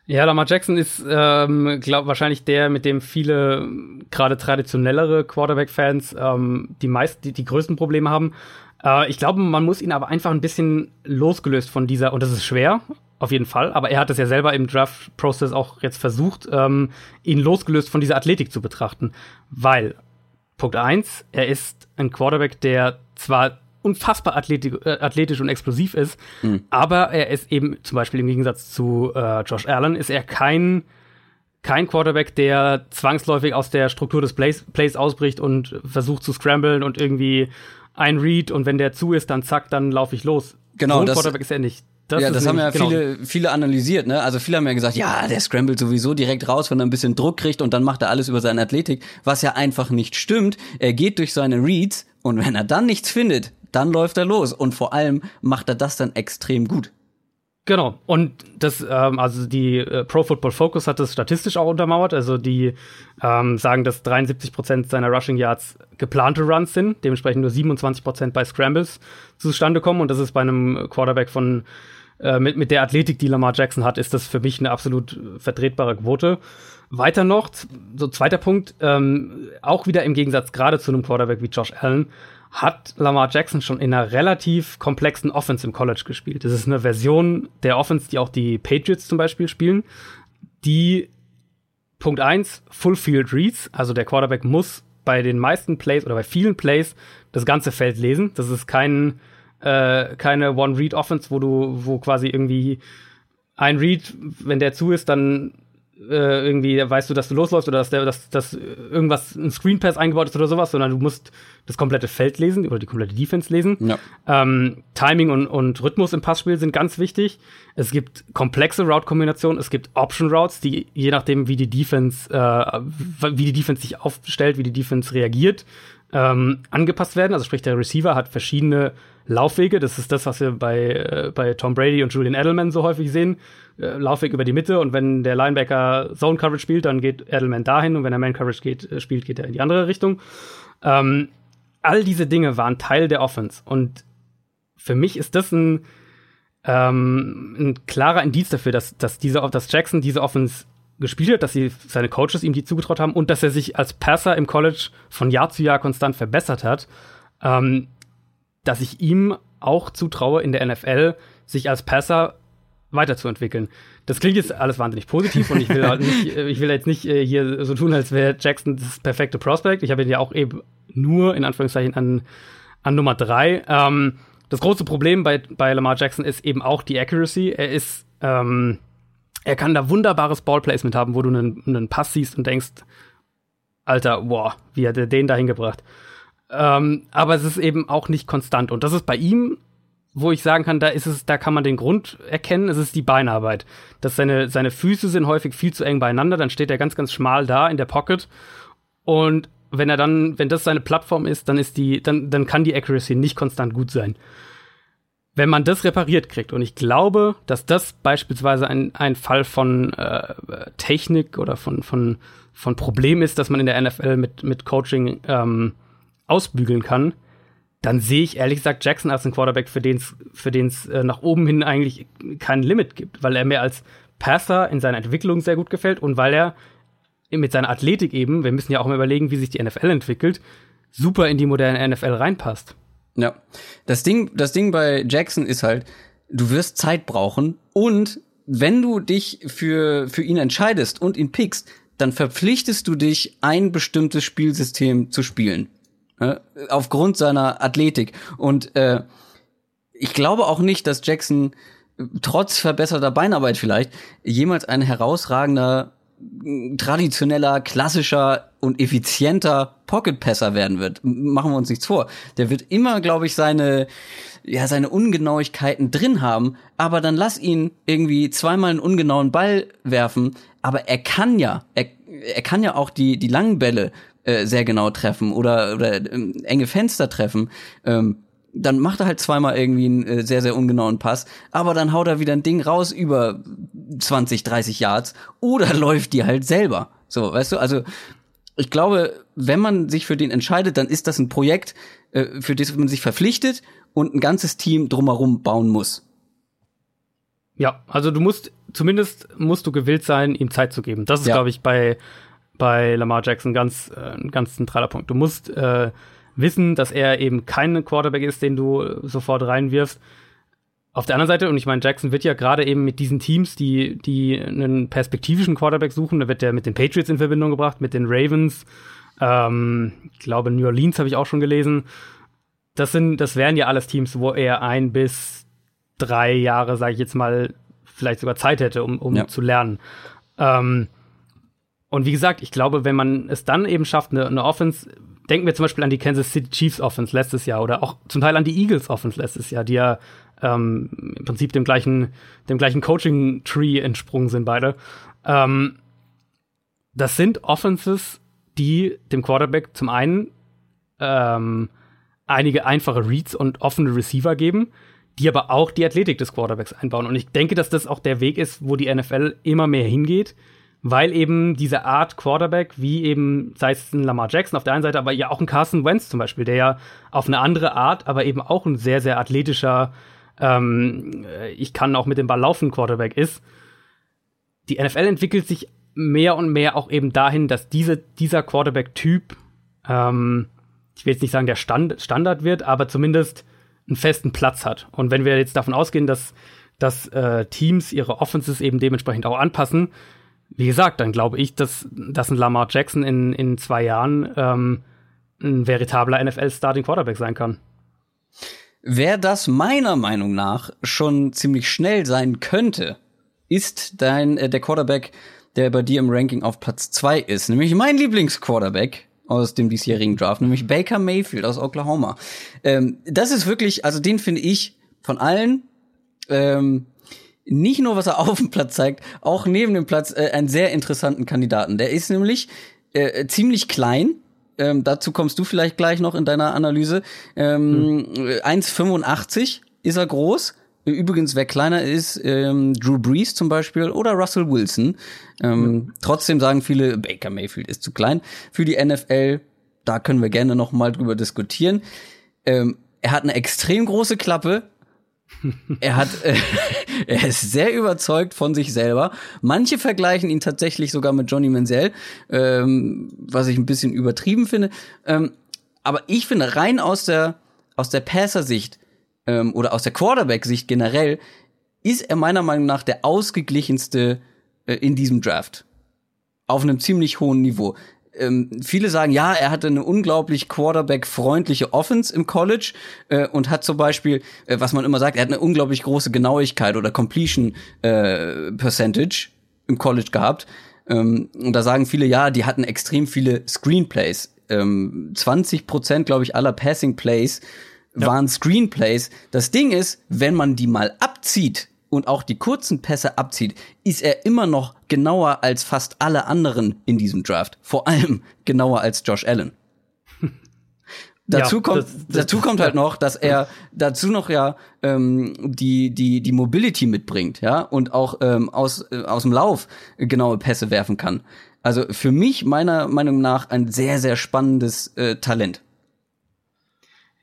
Ja, Lamar Jackson ist, ähm, glaube wahrscheinlich der, mit dem viele gerade traditionellere Quarterback-Fans ähm, die meisten, die, die größten Probleme haben. Äh, ich glaube, man muss ihn aber einfach ein bisschen losgelöst von dieser, und das ist schwer, auf jeden Fall, aber er hat es ja selber im Draft-Prozess auch jetzt versucht, ähm, ihn losgelöst von dieser Athletik zu betrachten. Weil, Punkt eins, er ist ein Quarterback, der zwar unfassbar athletisch, äh, athletisch und explosiv ist, mhm. aber er ist eben zum Beispiel im Gegensatz zu äh, Josh Allen, ist er kein kein Quarterback, der zwangsläufig aus der Struktur des Plays, Plays ausbricht und versucht zu scramblen und irgendwie ein Read und wenn der zu ist, dann zack, dann laufe ich los. Genau, so das, Quarterback ist er nicht. Das ja, das haben ja genau. viele, viele analysiert, ne? Also viele haben ja gesagt, ja, der scrambled sowieso direkt raus, wenn er ein bisschen Druck kriegt und dann macht er alles über seine Athletik, was ja einfach nicht stimmt. Er geht durch seine Reads und wenn er dann nichts findet, dann läuft er los und vor allem macht er das dann extrem gut. Genau. Und das, ähm, also die äh, Pro Football Focus hat das statistisch auch untermauert. Also die ähm, sagen, dass 73 Prozent seiner Rushing Yards geplante Runs sind, dementsprechend nur 27 Prozent bei Scrambles zustande kommen. Und das ist bei einem Quarterback von äh, mit, mit der Athletik, die Lamar Jackson hat, ist das für mich eine absolut vertretbare Quote. Weiter noch, so zweiter Punkt, ähm, auch wieder im Gegensatz gerade zu einem Quarterback wie Josh Allen, hat Lamar Jackson schon in einer relativ komplexen Offense im College gespielt. Das ist eine Version der Offense, die auch die Patriots zum Beispiel spielen, die Punkt eins Full Field Reads, also der Quarterback muss bei den meisten Plays oder bei vielen Plays das ganze Feld lesen. Das ist kein, äh, keine One-Read-Offense, wo du, wo quasi irgendwie ein Read, wenn der zu ist, dann äh, irgendwie weißt du, dass du losläufst oder dass, der, dass, dass irgendwas ein Screen Pass eingebaut ist oder sowas, sondern du musst das komplette Feld lesen oder die komplette Defense lesen. Ja. Ähm, Timing und, und Rhythmus im Passspiel sind ganz wichtig. Es gibt komplexe Route-Kombinationen, es gibt Option Routes, die je nachdem, wie die Defense, äh, wie die Defense sich aufstellt, wie die Defense reagiert, ähm, angepasst werden. Also sprich, der Receiver hat verschiedene Laufwege. Das ist das, was wir bei, äh, bei Tom Brady und Julian Edelman so häufig sehen. Äh, Laufweg über die Mitte und wenn der Linebacker Zone Coverage spielt, dann geht Edelman dahin und wenn er Man Coverage geht, äh, spielt, geht er in die andere Richtung. Ähm, all diese Dinge waren Teil der Offense und für mich ist das ein, ähm, ein klarer Indiz dafür, dass, dass, diese, dass Jackson diese Offense gespielt hat, dass sie seine Coaches ihm die zugetraut haben und dass er sich als Passer im College von Jahr zu Jahr konstant verbessert hat. Ähm, dass ich ihm auch zutraue, in der NFL sich als Passer weiterzuentwickeln. Das klingt jetzt alles wahnsinnig positiv und ich will halt nicht, äh, ich will jetzt nicht äh, hier so tun, als wäre Jackson das perfekte Prospect. Ich habe ihn ja auch eben nur in Anführungszeichen an, an Nummer drei. Ähm, das große Problem bei, bei Lamar Jackson ist eben auch die Accuracy. Er ist, ähm, er kann da wunderbares Ballplacement haben, wo du einen, einen Pass siehst und denkst, Alter, wow, wie hat er den da hingebracht? Ähm, aber es ist eben auch nicht konstant. Und das ist bei ihm, wo ich sagen kann, da ist es, da kann man den Grund erkennen, es ist die Beinarbeit. Dass seine, seine Füße sind häufig viel zu eng beieinander, dann steht er ganz, ganz schmal da in der Pocket. Und wenn er dann, wenn das seine Plattform ist, dann ist die, dann, dann kann die Accuracy nicht konstant gut sein. Wenn man das repariert kriegt, und ich glaube, dass das beispielsweise ein, ein Fall von äh, Technik oder von, von, von Problem ist, dass man in der NFL mit, mit Coaching ähm, ausbügeln kann, dann sehe ich ehrlich gesagt Jackson als einen Quarterback, für den es für den's, äh, nach oben hin eigentlich kein Limit gibt, weil er mir als Passer in seiner Entwicklung sehr gut gefällt und weil er mit seiner Athletik eben, wir müssen ja auch mal überlegen, wie sich die NFL entwickelt, super in die moderne NFL reinpasst. Ja, das Ding, das Ding bei Jackson ist halt, du wirst Zeit brauchen und wenn du dich für, für ihn entscheidest und ihn pickst, dann verpflichtest du dich, ein bestimmtes Spielsystem zu spielen. Ne? Aufgrund seiner Athletik. Und äh, ich glaube auch nicht, dass Jackson trotz verbesserter Beinarbeit vielleicht jemals ein herausragender traditioneller, klassischer und effizienter Pocket-Passer werden wird. Machen wir uns nichts vor. Der wird immer, glaube ich, seine, ja, seine Ungenauigkeiten drin haben, aber dann lass ihn irgendwie zweimal einen ungenauen Ball werfen, aber er kann ja, er, er kann ja auch die, die langen Bälle äh, sehr genau treffen oder, oder äh, enge Fenster treffen. Ähm, dann macht er halt zweimal irgendwie einen äh, sehr, sehr ungenauen Pass, aber dann haut er wieder ein Ding raus über 20, 30 Yards oder läuft die halt selber. So, weißt du, also ich glaube, wenn man sich für den entscheidet, dann ist das ein Projekt, äh, für das man sich verpflichtet und ein ganzes Team drumherum bauen muss. Ja, also du musst, zumindest musst du gewillt sein, ihm Zeit zu geben. Das ist, ja. glaube ich, bei, bei Lamar Jackson ganz, äh, ein ganz zentraler Punkt. Du musst äh, wissen, dass er eben kein Quarterback ist, den du sofort reinwirfst. Auf der anderen Seite, und ich meine, Jackson wird ja gerade eben mit diesen Teams, die, die einen perspektivischen Quarterback suchen, da wird er mit den Patriots in Verbindung gebracht, mit den Ravens, ähm, ich glaube, New Orleans habe ich auch schon gelesen. Das sind, das wären ja alles Teams, wo er ein bis drei Jahre, sage ich jetzt mal, vielleicht sogar Zeit hätte, um, um ja. zu lernen. Ähm, und wie gesagt, ich glaube, wenn man es dann eben schafft, eine, eine Offense denken wir zum Beispiel an die Kansas City Chiefs Offense letztes Jahr oder auch zum Teil an die Eagles Offense letztes Jahr, die ja ähm, im Prinzip dem gleichen, dem gleichen Coaching-Tree entsprungen sind beide. Ähm, das sind Offenses, die dem Quarterback zum einen ähm, einige einfache Reads und offene Receiver geben, die aber auch die Athletik des Quarterbacks einbauen. Und ich denke, dass das auch der Weg ist, wo die NFL immer mehr hingeht, weil eben diese Art Quarterback, wie eben, sei es ein Lamar Jackson auf der einen Seite, aber ja auch ein Carson Wentz zum Beispiel, der ja auf eine andere Art, aber eben auch ein sehr, sehr athletischer, ähm, ich kann auch mit dem Ball laufen Quarterback ist. Die NFL entwickelt sich mehr und mehr auch eben dahin, dass diese, dieser Quarterback-Typ, ähm, ich will jetzt nicht sagen, der Stand, Standard wird, aber zumindest einen festen Platz hat. Und wenn wir jetzt davon ausgehen, dass, dass äh, Teams ihre Offenses eben dementsprechend auch anpassen, wie gesagt, dann glaube ich, dass, dass ein Lamar Jackson in, in zwei Jahren ähm, ein veritabler NFL-Starting Quarterback sein kann. Wer das meiner Meinung nach schon ziemlich schnell sein könnte, ist dein äh, der Quarterback, der bei dir im Ranking auf Platz zwei ist, nämlich mein Lieblingsquarterback aus dem diesjährigen Draft, nämlich Baker Mayfield aus Oklahoma. Ähm, das ist wirklich, also den finde ich von allen ähm, nicht nur, was er auf dem Platz zeigt, auch neben dem Platz äh, einen sehr interessanten Kandidaten. Der ist nämlich äh, ziemlich klein. Ähm, dazu kommst du vielleicht gleich noch in deiner Analyse. Ähm, hm. 1,85 ist er groß. Übrigens, wer kleiner ist, ähm, Drew Brees zum Beispiel oder Russell Wilson. Ähm, mhm. Trotzdem sagen viele, Baker Mayfield ist zu klein für die NFL. Da können wir gerne noch mal drüber diskutieren. Ähm, er hat eine extrem große Klappe, er hat, äh, er ist sehr überzeugt von sich selber. Manche vergleichen ihn tatsächlich sogar mit Johnny Menzel, ähm, was ich ein bisschen übertrieben finde. Ähm, aber ich finde rein aus der aus der Passer-Sicht ähm, oder aus der Quarterback-Sicht generell ist er meiner Meinung nach der ausgeglichenste äh, in diesem Draft auf einem ziemlich hohen Niveau ähm, viele sagen, ja, er hatte eine unglaublich Quarterback-freundliche Offense im College äh, und hat zum Beispiel, äh, was man immer sagt, er hat eine unglaublich große Genauigkeit oder Completion äh, Percentage im College gehabt. Ähm, und da sagen viele, ja, die hatten extrem viele Screenplays. Ähm, 20 Prozent, glaube ich, aller Passing Plays ja. waren Screenplays. Das Ding ist, wenn man die mal abzieht, und auch die kurzen Pässe abzieht, ist er immer noch genauer als fast alle anderen in diesem Draft. Vor allem genauer als Josh Allen. dazu ja, kommt, das, das, dazu kommt halt noch, dass er dazu noch ja ähm, die die die Mobility mitbringt, ja und auch ähm, aus äh, aus dem Lauf genaue Pässe werfen kann. Also für mich meiner Meinung nach ein sehr sehr spannendes äh, Talent.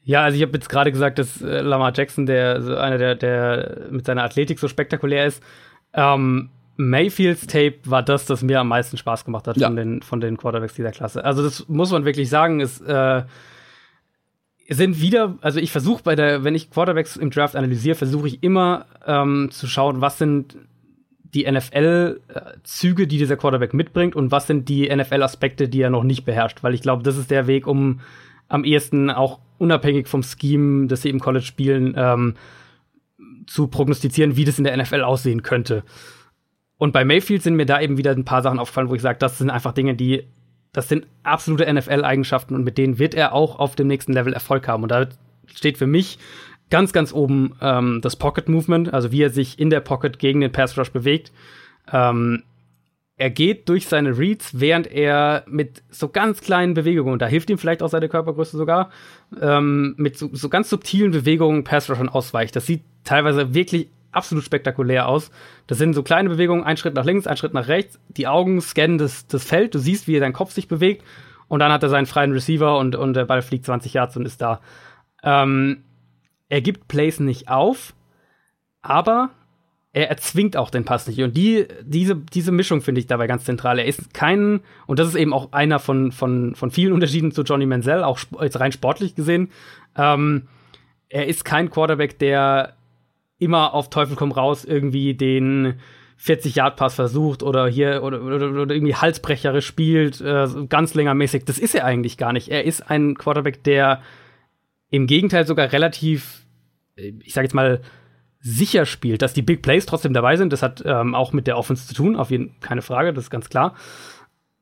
Ja, also ich habe jetzt gerade gesagt, dass äh, Lamar Jackson, der so einer der, der mit seiner Athletik so spektakulär ist. Ähm, Mayfields Tape war das, das mir am meisten Spaß gemacht hat ja. von, den, von den Quarterbacks dieser Klasse. Also das muss man wirklich sagen, ist äh, sind wieder, also ich versuche bei der, wenn ich Quarterbacks im Draft analysiere, versuche ich immer ähm, zu schauen, was sind die NFL-Züge, die dieser Quarterback mitbringt und was sind die NFL-Aspekte, die er noch nicht beherrscht. Weil ich glaube, das ist der Weg, um am ehesten auch unabhängig vom Scheme, das sie im College spielen, ähm, zu prognostizieren, wie das in der NFL aussehen könnte. Und bei Mayfield sind mir da eben wieder ein paar Sachen aufgefallen, wo ich sage, das sind einfach Dinge, die, das sind absolute NFL-Eigenschaften und mit denen wird er auch auf dem nächsten Level Erfolg haben. Und da steht für mich ganz, ganz oben ähm, das Pocket Movement, also wie er sich in der Pocket gegen den Pass Rush bewegt. Ähm, er geht durch seine Reads, während er mit so ganz kleinen Bewegungen, da hilft ihm vielleicht auch seine Körpergröße sogar, ähm, mit so, so, ganz subtilen Bewegungen Pass Rushern ausweicht. Das sieht teilweise wirklich absolut spektakulär aus. Das sind so kleine Bewegungen, ein Schritt nach links, ein Schritt nach rechts. Die Augen scannen das, das Feld, du siehst, wie sein Kopf sich bewegt. Und dann hat er seinen freien Receiver und, und der Ball fliegt 20 Yards und ist da. Ähm, er gibt Plays nicht auf, aber er erzwingt auch den Pass nicht. Und die, diese, diese Mischung finde ich dabei ganz zentral. Er ist kein, und das ist eben auch einer von, von, von vielen Unterschieden zu Johnny Manziel, auch jetzt rein sportlich gesehen. Ähm, er ist kein Quarterback, der immer auf Teufel komm raus irgendwie den 40-Yard-Pass versucht oder hier oder, oder, oder irgendwie halsbrecherisch spielt, äh, ganz längermäßig. Das ist er eigentlich gar nicht. Er ist ein Quarterback, der im Gegenteil sogar relativ, ich sage jetzt mal, sicher spielt, dass die Big Plays trotzdem dabei sind. Das hat ähm, auch mit der Offense zu tun, auf jeden Fall keine Frage, das ist ganz klar.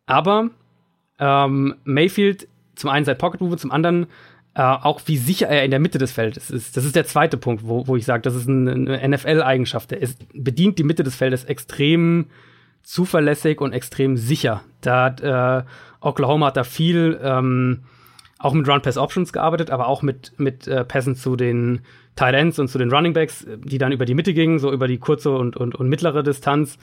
Aber ähm, Mayfield zum einen seit Pocket Move, zum anderen äh, auch wie sicher er in der Mitte des Feldes ist. Das ist der zweite Punkt, wo, wo ich sage, das ist eine, eine NFL-Eigenschaft. Er ist, bedient die Mitte des Feldes extrem zuverlässig und extrem sicher. Da hat äh, Oklahoma hat da viel ähm, auch mit Run-Pass-Options gearbeitet, aber auch mit, mit äh, Pässen zu den Tight Ends und zu den Running Backs, die dann über die Mitte gingen, so über die kurze und, und, und mittlere Distanz.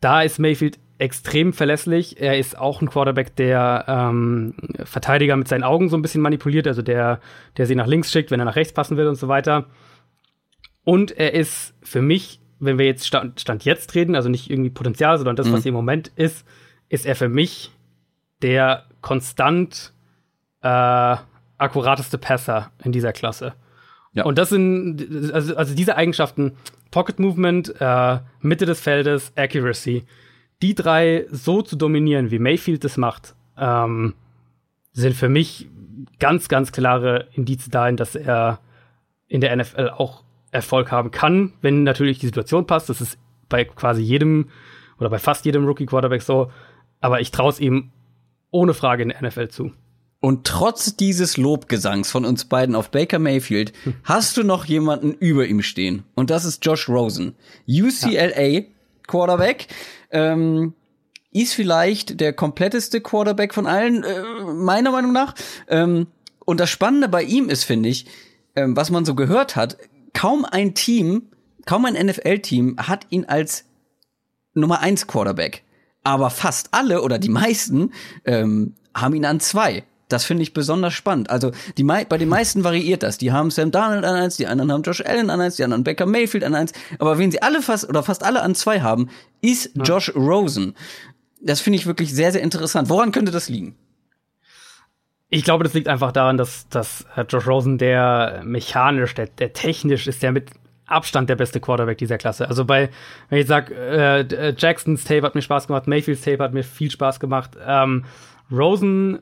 Da ist Mayfield extrem verlässlich. Er ist auch ein Quarterback, der ähm, Verteidiger mit seinen Augen so ein bisschen manipuliert, also der, der sie nach links schickt, wenn er nach rechts passen will und so weiter. Und er ist für mich, wenn wir jetzt Stand, Stand jetzt reden, also nicht irgendwie Potenzial, sondern das, mhm. was im Moment ist, ist er für mich der konstant äh, akkurateste Passer in dieser Klasse. Ja. Und das sind, also, also diese Eigenschaften, Pocket Movement, äh, Mitte des Feldes, Accuracy, die drei so zu dominieren, wie Mayfield das macht, ähm, sind für mich ganz, ganz klare Indizien dahin, dass er in der NFL auch Erfolg haben kann, wenn natürlich die Situation passt. Das ist bei quasi jedem oder bei fast jedem Rookie Quarterback so. Aber ich traue es ihm ohne Frage in der NFL zu. Und trotz dieses Lobgesangs von uns beiden auf Baker Mayfield hast du noch jemanden über ihm stehen. Und das ist Josh Rosen. UCLA ja. Quarterback. Ähm, ist vielleicht der kompletteste Quarterback von allen, äh, meiner Meinung nach. Ähm, und das Spannende bei ihm ist, finde ich, ähm, was man so gehört hat, kaum ein Team, kaum ein NFL-Team hat ihn als Nummer eins Quarterback. Aber fast alle oder die meisten ähm, haben ihn an zwei. Das finde ich besonders spannend. Also die bei den meisten variiert das. Die haben Sam Darnold an eins, die anderen haben Josh Allen an eins, die anderen Becker Mayfield an eins. Aber wen sie alle fast oder fast alle an zwei haben, ist. Josh Rosen. Das finde ich wirklich sehr, sehr interessant. Woran könnte das liegen? Ich glaube, das liegt einfach daran, dass, dass äh, Josh Rosen der mechanisch, der, der technisch ist, der mit Abstand der beste Quarterback dieser Klasse. Also bei, wenn ich sage, äh, äh, Jacksons Tape hat mir Spaß gemacht, Mayfields Tape hat mir viel Spaß gemacht. Ähm, Rosen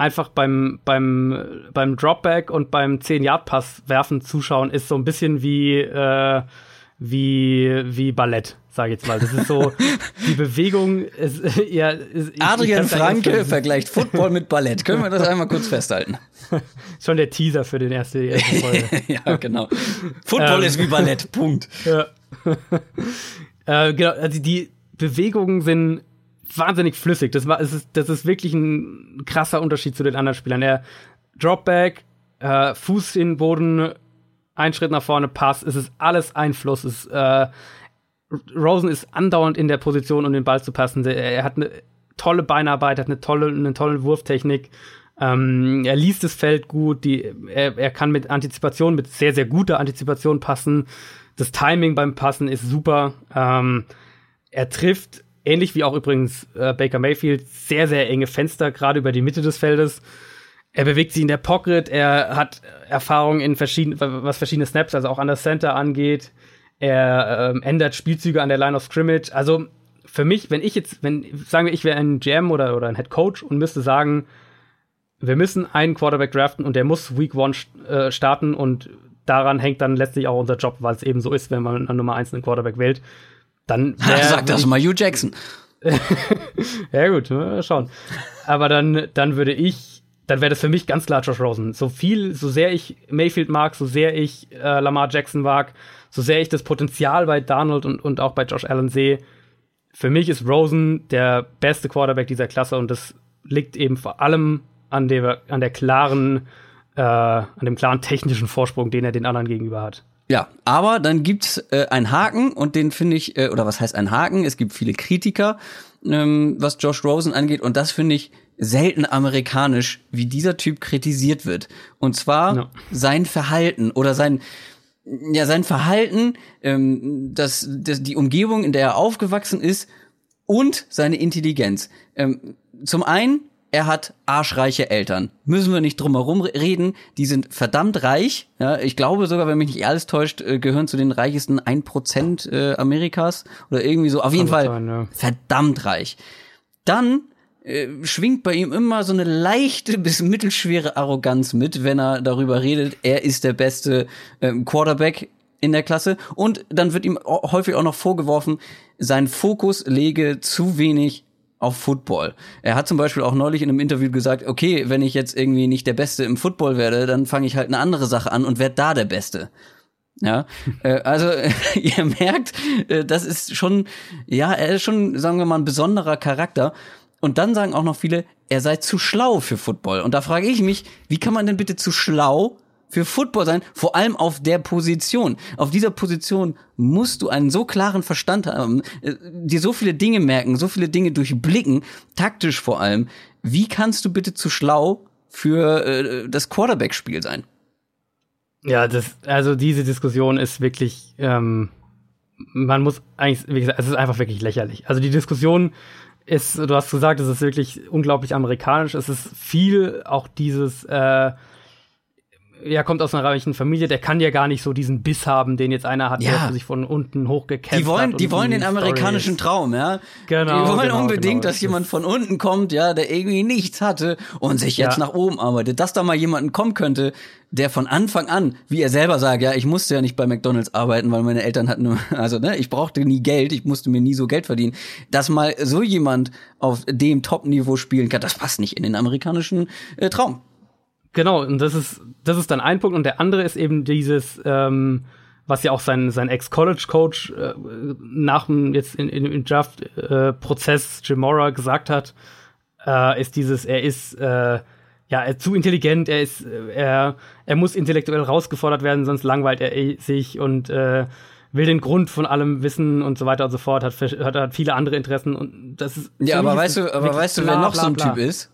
einfach beim, beim, beim Dropback und beim 10-Yard-Pass werfen zuschauen, ist so ein bisschen wie, äh, wie, wie Ballett, sage ich jetzt mal. Das ist so, die Bewegung ist, ja. Ist, Adrian Franke vergleicht Football mit Ballett. Können wir das einmal kurz festhalten? Schon der Teaser für den ersten, erste Folge. ja, genau. Football ähm, ist wie Ballett, Punkt. Ja. äh, genau, also die Bewegungen sind wahnsinnig flüssig. Das, war, es ist, das ist wirklich ein krasser Unterschied zu den anderen Spielern. Er Dropback, äh, Fuß in den Boden, ein Schritt nach vorne, Pass. Es ist alles Einfluss. Es, äh, Rosen ist andauernd in der Position, um den Ball zu passen. Er, er hat eine tolle Beinarbeit, hat eine tolle, eine tolle Wurftechnik. Ähm, er liest das Feld gut, die, er, er kann mit Antizipation, mit sehr, sehr guter Antizipation passen. Das Timing beim Passen ist super. Ähm, er trifft ähnlich wie auch übrigens äh, Baker Mayfield, sehr, sehr enge Fenster, gerade über die Mitte des Feldes. Er bewegt sich in der Pocket, er hat Erfahrung in verschiedenen, was verschiedene Snaps, also auch an der Center angeht. Er ähm, ändert Spielzüge an der Line of Scrimmage. Also für mich, wenn ich jetzt, wenn, sagen wir, ich wäre ein GM oder, oder ein Head Coach und müsste sagen, wir müssen einen Quarterback draften und der muss Week One äh, starten und daran hängt dann letztlich auch unser Job, weil es eben so ist, wenn man an Nummer 1 einen Quarterback wählt dann Sag das mal Hugh Jackson. ja gut, mal schauen. Aber dann, dann würde ich, dann wäre das für mich ganz klar Josh Rosen. So viel, so sehr ich Mayfield mag, so sehr ich äh, Lamar Jackson mag, so sehr ich das Potenzial bei Donald und, und auch bei Josh Allen sehe, für mich ist Rosen der beste Quarterback dieser Klasse und das liegt eben vor allem an der, an der klaren, äh, an dem klaren technischen Vorsprung, den er den anderen gegenüber hat. Ja, aber dann gibt's äh, einen Haken und den finde ich, äh, oder was heißt ein Haken? Es gibt viele Kritiker, ähm, was Josh Rosen angeht und das finde ich selten amerikanisch, wie dieser Typ kritisiert wird. Und zwar ja. sein Verhalten oder sein ja sein Verhalten, ähm, das, das die Umgebung, in der er aufgewachsen ist und seine Intelligenz. Ähm, zum einen er hat arschreiche Eltern. Müssen wir nicht drum herum reden. Die sind verdammt reich. Ja, ich glaube sogar, wenn mich nicht alles täuscht, äh, gehören zu den reichsten 1% äh, Amerikas oder irgendwie so. Auf jeden Fall sein, ja. verdammt reich. Dann äh, schwingt bei ihm immer so eine leichte bis mittelschwere Arroganz mit, wenn er darüber redet, er ist der beste ähm, Quarterback in der Klasse. Und dann wird ihm häufig auch noch vorgeworfen, sein Fokus lege zu wenig auf Football. Er hat zum Beispiel auch neulich in einem Interview gesagt, okay, wenn ich jetzt irgendwie nicht der Beste im Football werde, dann fange ich halt eine andere Sache an und werde da der Beste. Ja, äh, also ihr merkt, äh, das ist schon, ja, er ist schon, sagen wir mal, ein besonderer Charakter. Und dann sagen auch noch viele, er sei zu schlau für Football. Und da frage ich mich, wie kann man denn bitte zu schlau für Football sein, vor allem auf der Position. Auf dieser Position musst du einen so klaren Verstand haben, äh, dir so viele Dinge merken, so viele Dinge durchblicken, taktisch vor allem. Wie kannst du bitte zu schlau für äh, das Quarterback-Spiel sein? Ja, das, also diese Diskussion ist wirklich, ähm, man muss eigentlich, wie gesagt, es ist einfach wirklich lächerlich. Also die Diskussion ist, du hast gesagt, es ist wirklich unglaublich amerikanisch. Es ist viel auch dieses, äh, ja, kommt aus einer reichen Familie, der kann ja gar nicht so diesen Biss haben, den jetzt einer hat, ja. der sich von unten hochgekämpft die wollen, hat. Die wollen den amerikanischen Traum, ja. Genau. Die wollen genau, unbedingt, genau. dass jemand von unten kommt, ja, der irgendwie nichts hatte und sich jetzt ja. nach oben arbeitet. Dass da mal jemanden kommen könnte, der von Anfang an, wie er selber sagt, ja, ich musste ja nicht bei McDonalds arbeiten, weil meine Eltern hatten, also ne, ich brauchte nie Geld, ich musste mir nie so Geld verdienen. Dass mal so jemand auf dem Top-Niveau spielen kann, das passt nicht in den amerikanischen äh, Traum. Genau, und das ist, das ist dann ein Punkt. Und der andere ist eben dieses, ähm, was ja auch sein, sein Ex-College-Coach äh, nach dem jetzt in, in, im Draft-Prozess äh, Jim Mora gesagt hat, äh, ist dieses, er ist äh, ja er zu intelligent, er ist, äh, er, er muss intellektuell rausgefordert werden, sonst langweilt er sich und äh, will den Grund von allem wissen und so weiter und so fort, hat, hat, hat viele andere Interessen und das ist. Ja, aber weißt du, aber weißt du, wer noch so ein Typ ist?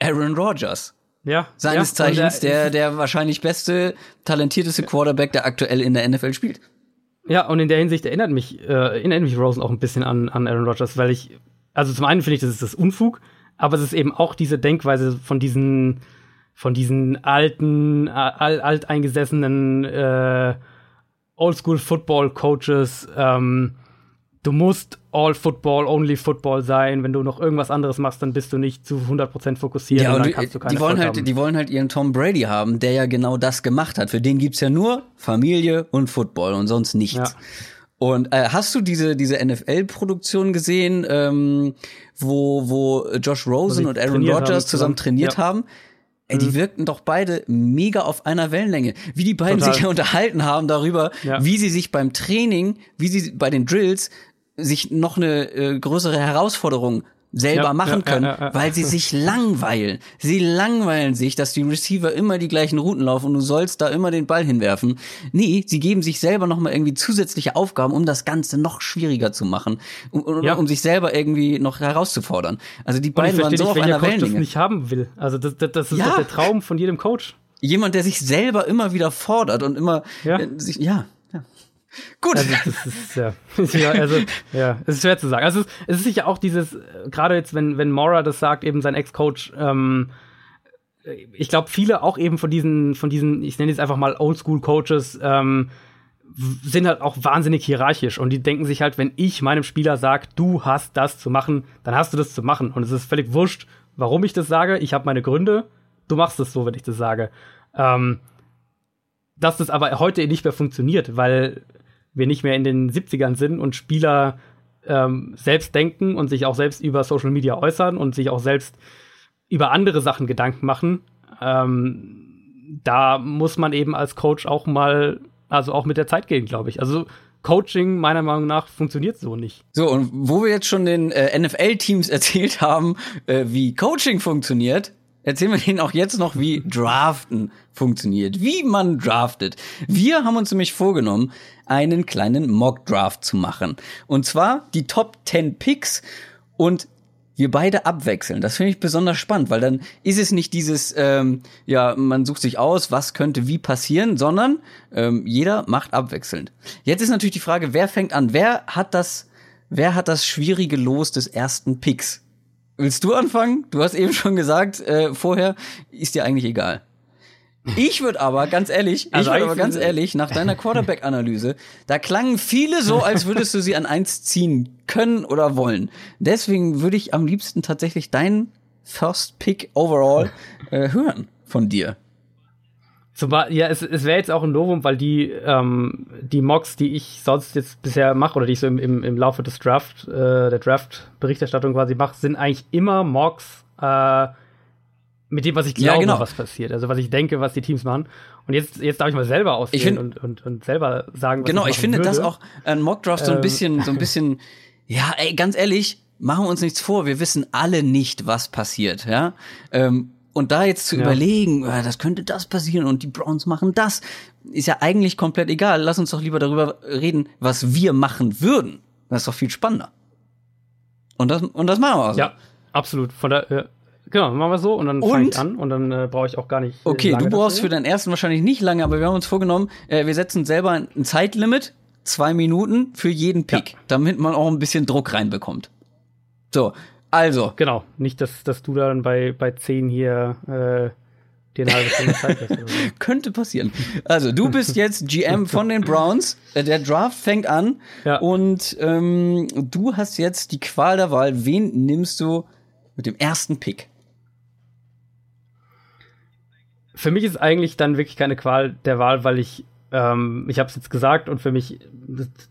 Aaron Rodgers. Ja. Seines ja, Zeichens der, der wahrscheinlich beste, talentierteste Quarterback, der aktuell in der NFL spielt. Ja, und in der Hinsicht erinnert mich, äh, erinnert mich Rosen auch ein bisschen an, an Aaron Rodgers, weil ich, also zum einen finde ich, das ist das Unfug, aber es ist eben auch diese Denkweise von diesen, von diesen alten, alt, alteingesessenen äh, Oldschool-Football-Coaches, ähm, du musst all Football, only Football sein. Wenn du noch irgendwas anderes machst, dann bist du nicht zu 100% fokussiert ja, und, dann kannst du keine die wollen halt, haben. Die wollen halt ihren Tom Brady haben, der ja genau das gemacht hat. Für den gibt's ja nur Familie und Football und sonst nichts. Ja. Und äh, hast du diese diese NFL-Produktion gesehen, ähm, wo wo Josh Rosen und Aaron Rodgers zusammen, zusammen trainiert ja. haben? Ey, die mhm. wirkten doch beide mega auf einer Wellenlänge. Wie die beiden Total. sich ja unterhalten haben darüber, ja. wie sie sich beim Training, wie sie bei den Drills sich noch eine äh, größere Herausforderung selber ja, machen können, ja, ja, weil sie sich langweilen. Sie langweilen sich, dass die Receiver immer die gleichen Routen laufen und du sollst da immer den Ball hinwerfen. Nee, sie geben sich selber noch mal irgendwie zusätzliche Aufgaben, um das Ganze noch schwieriger zu machen, um, um sich selber irgendwie noch herauszufordern. Also die beiden waren so nicht, auf einer Coach Wellenlänge. das nicht haben will. Also das, das, das ist doch der Traum von jedem Coach. Jemand, der sich selber immer wieder fordert und immer ja. Äh, sich, ja, Gut. Also, das ist, ja, also, ja, es ist schwer zu sagen. Also, es ist sicher auch dieses, gerade jetzt, wenn, wenn Mora das sagt, eben sein Ex-Coach, ähm, ich glaube, viele auch eben von diesen, von diesen, ich nenne jetzt einfach mal Oldschool-Coaches, ähm, sind halt auch wahnsinnig hierarchisch und die denken sich halt, wenn ich meinem Spieler sage, du hast das zu machen, dann hast du das zu machen. Und es ist völlig wurscht, warum ich das sage. Ich habe meine Gründe. Du machst es so, wenn ich das sage. Ähm, dass das aber heute nicht mehr funktioniert, weil wir nicht mehr in den 70ern sind und Spieler ähm, selbst denken und sich auch selbst über Social Media äußern und sich auch selbst über andere Sachen Gedanken machen. Ähm, da muss man eben als Coach auch mal, also auch mit der Zeit gehen, glaube ich. Also Coaching meiner Meinung nach funktioniert so nicht. So, und wo wir jetzt schon den äh, NFL-Teams erzählt haben, äh, wie Coaching funktioniert, erzählen wir denen auch jetzt noch, wie Draften funktioniert, wie man draftet. Wir haben uns nämlich vorgenommen, einen kleinen Mock-Draft zu machen. Und zwar die Top 10 Picks und wir beide abwechseln. Das finde ich besonders spannend, weil dann ist es nicht dieses, ähm, ja, man sucht sich aus, was könnte wie passieren, sondern ähm, jeder macht abwechselnd. Jetzt ist natürlich die Frage, wer fängt an? Wer hat das, wer hat das schwierige Los des ersten Picks? Willst du anfangen? Du hast eben schon gesagt, äh, vorher ist dir eigentlich egal. Ich würde aber, ganz ehrlich, also ich würde aber ganz ehrlich, nach deiner Quarterback-Analyse, da klangen viele so, als würdest du sie an eins ziehen können oder wollen. Deswegen würde ich am liebsten tatsächlich deinen First Pick overall äh, hören von dir. Zum ja, es, es wäre jetzt auch ein Novum, weil die, ähm, die Mocks, die ich sonst jetzt bisher mache oder die ich so im, im, im Laufe des Draft, äh, der Draft-Berichterstattung quasi mache, sind eigentlich immer Mocks, äh, mit dem, was ich glaube, ja, genau. was passiert. Also was ich denke, was die Teams machen. Und jetzt, jetzt darf ich mal selber auswählen und, und, und selber sagen, was Genau, ich, ich finde würde. das auch ein Mockdraft so ein ähm. bisschen, so ein bisschen, ja, ey, ganz ehrlich, machen wir uns nichts vor, wir wissen alle nicht, was passiert, ja. Ähm, und da jetzt zu ja. überlegen, äh, das könnte das passieren und die Browns machen das, ist ja eigentlich komplett egal. Lass uns doch lieber darüber reden, was wir machen würden. Das ist doch viel spannender. Und das, und das machen wir auch so. Ja, absolut. Von der, ja. Genau, machen wir so und dann fange ich an und dann äh, brauche ich auch gar nicht. Äh, okay, du brauchst für deinen ersten wahrscheinlich nicht lange, aber wir haben uns vorgenommen, äh, wir setzen selber ein Zeitlimit, zwei Minuten für jeden Pick, ja. damit man auch ein bisschen Druck reinbekommt. So, also. Genau, nicht, dass, dass du dann bei, bei zehn hier äh, dir eine halbe Stunde Zeit hast. So. Könnte passieren. Also, du bist jetzt GM von den Browns. Äh, der Draft fängt an. Ja. Und ähm, du hast jetzt die Qual der Wahl. Wen nimmst du mit dem ersten Pick? für mich ist eigentlich dann wirklich keine Qual der Wahl, weil ich, ähm, ich habe es jetzt gesagt und für mich,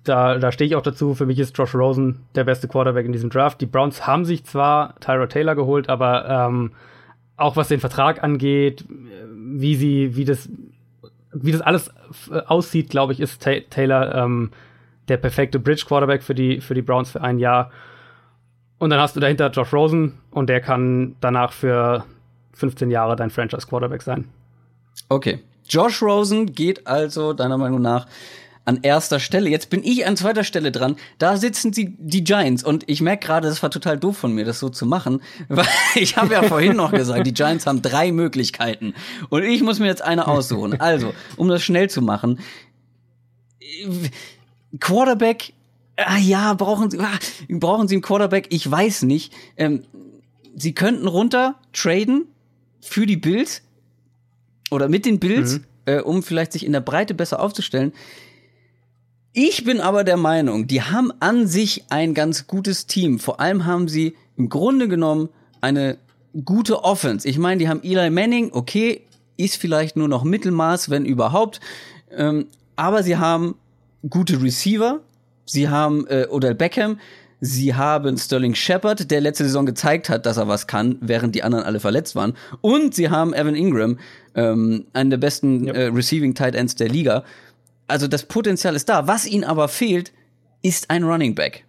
da, da stehe ich auch dazu, für mich ist Josh Rosen der beste Quarterback in diesem Draft. Die Browns haben sich zwar Tyra Taylor geholt, aber ähm, auch was den Vertrag angeht, wie sie, wie das, wie das alles aussieht, glaube ich, ist Taylor ähm, der perfekte Bridge Quarterback für die, für die Browns für ein Jahr. Und dann hast du dahinter Josh Rosen und der kann danach für 15 Jahre dein Franchise Quarterback sein. Okay. Josh Rosen geht also deiner Meinung nach an erster Stelle. Jetzt bin ich an zweiter Stelle dran. Da sitzen die, die Giants. Und ich merke gerade, das war total doof von mir, das so zu machen. Weil ich habe ja vorhin noch gesagt, die Giants haben drei Möglichkeiten. Und ich muss mir jetzt eine aussuchen. Also, um das schnell zu machen. Quarterback, ah ja, brauchen sie, ah, brauchen sie einen Quarterback? Ich weiß nicht. Ähm, sie könnten runter traden für die Bills oder mit den Bills, mhm. äh, um vielleicht sich in der Breite besser aufzustellen. Ich bin aber der Meinung, die haben an sich ein ganz gutes Team. Vor allem haben sie im Grunde genommen eine gute Offense. Ich meine, die haben Eli Manning, okay, ist vielleicht nur noch Mittelmaß, wenn überhaupt. Ähm, aber sie haben gute Receiver. Sie haben äh, Odell Beckham. Sie haben Sterling Shepard, der letzte Saison gezeigt hat, dass er was kann, während die anderen alle verletzt waren. Und sie haben Evan Ingram, ähm, einen der besten yep. äh, Receiving Tight Ends der Liga. Also das Potenzial ist da. Was ihnen aber fehlt, ist ein Running Back.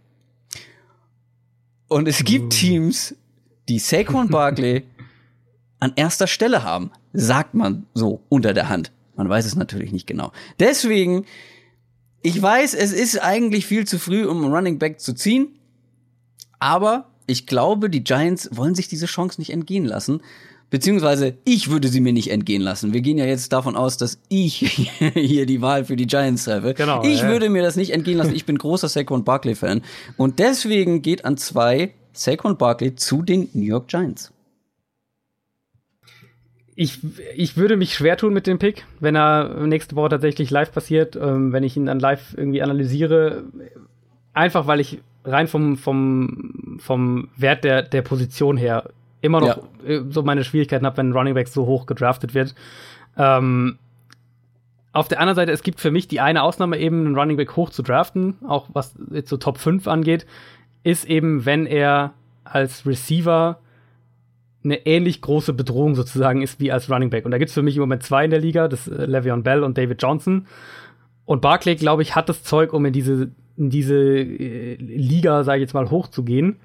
Und es gibt uh. Teams, die Saquon Barkley an erster Stelle haben. Sagt man so unter der Hand. Man weiß es natürlich nicht genau. Deswegen, ich weiß, es ist eigentlich viel zu früh, um einen Running Back zu ziehen. Aber ich glaube, die Giants wollen sich diese Chance nicht entgehen lassen. Beziehungsweise ich würde sie mir nicht entgehen lassen. Wir gehen ja jetzt davon aus, dass ich hier die Wahl für die Giants treffe. Genau, ich ja. würde mir das nicht entgehen lassen. Ich bin großer Saquon Barkley Fan. Und deswegen geht an zwei Saquon Barkley zu den New York Giants. Ich, ich würde mich schwer tun mit dem Pick, wenn er nächste Woche tatsächlich live passiert, ähm, wenn ich ihn dann live irgendwie analysiere. Einfach weil ich rein vom, vom, vom Wert der, der Position her immer noch ja. Äh, so meine Schwierigkeiten habe, wenn ein Running Back so hoch gedraftet wird. Ähm, auf der anderen Seite, es gibt für mich die eine Ausnahme eben, einen Running Back hoch zu draften, auch was jetzt so Top 5 angeht, ist eben, wenn er als Receiver eine ähnlich große Bedrohung sozusagen ist wie als Running Back. Und da gibt es für mich im Moment zwei in der Liga, das äh, Le'Veon Bell und David Johnson. Und Barclay, glaube ich, hat das Zeug, um in diese, in diese äh, Liga, sage ich jetzt mal, hochzugehen.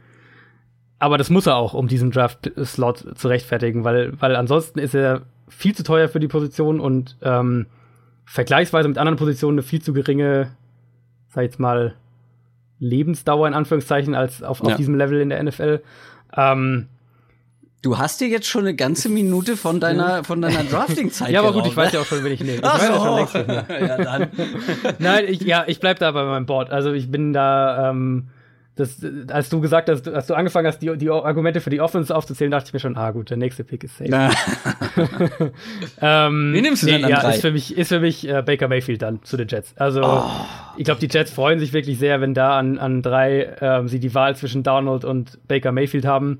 Aber das muss er auch, um diesen Draft-Slot zu rechtfertigen, weil, weil ansonsten ist er viel zu teuer für die Position und ähm, vergleichsweise mit anderen Positionen eine viel zu geringe, sag ich jetzt mal, Lebensdauer in Anführungszeichen als auf, ja. auf diesem Level in der NFL. Ähm, Du hast dir jetzt schon eine ganze Minute von deiner, von deiner Drafting-Zeit Ja, aber gut, ich weiß ja auch schon, wen ich nehme. Ich Ach so. ja, ja, dann. Nein, ich, ja, ich bleib da bei meinem Board. Also ich bin da, ähm, das, als du gesagt hast, als du angefangen hast, die, die Argumente für die Offense aufzuzählen, dachte ich mir schon, ah gut, der nächste Pick ist safe. ähm, Wie nimmst du nee, denn an ja, drei? ist für mich, ist für mich äh, Baker Mayfield dann zu den Jets. Also oh. ich glaube, die Jets freuen sich wirklich sehr, wenn da an, an drei ähm, sie die Wahl zwischen Donald und Baker Mayfield haben.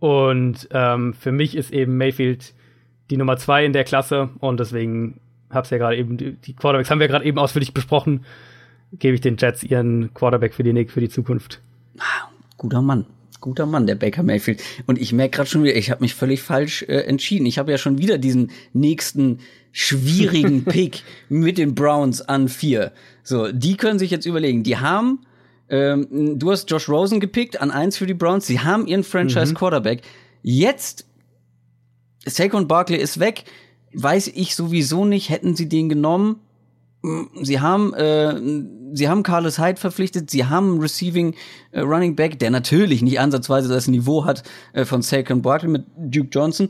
Und ähm, für mich ist eben Mayfield die Nummer zwei in der Klasse und deswegen hab's ja gerade eben, die Quarterbacks haben wir gerade eben ausführlich besprochen gebe ich den Jets ihren Quarterback für die, für die Zukunft. Ah, guter Mann. Guter Mann, der Baker Mayfield. Und ich merke gerade schon wieder, ich habe mich völlig falsch äh, entschieden. Ich habe ja schon wieder diesen nächsten schwierigen Pick mit den Browns an vier. So, die können sich jetzt überlegen. Die haben, ähm, du hast Josh Rosen gepickt an eins für die Browns. Sie haben ihren Franchise Quarterback. Jetzt, Saquon Barkley ist weg. Weiß ich sowieso nicht, hätten sie den genommen Sie haben, äh, sie haben Carlos Hyde verpflichtet, sie haben einen Receiving äh, Running Back, der natürlich nicht ansatzweise das Niveau hat äh, von Saquon Barkley mit Duke Johnson.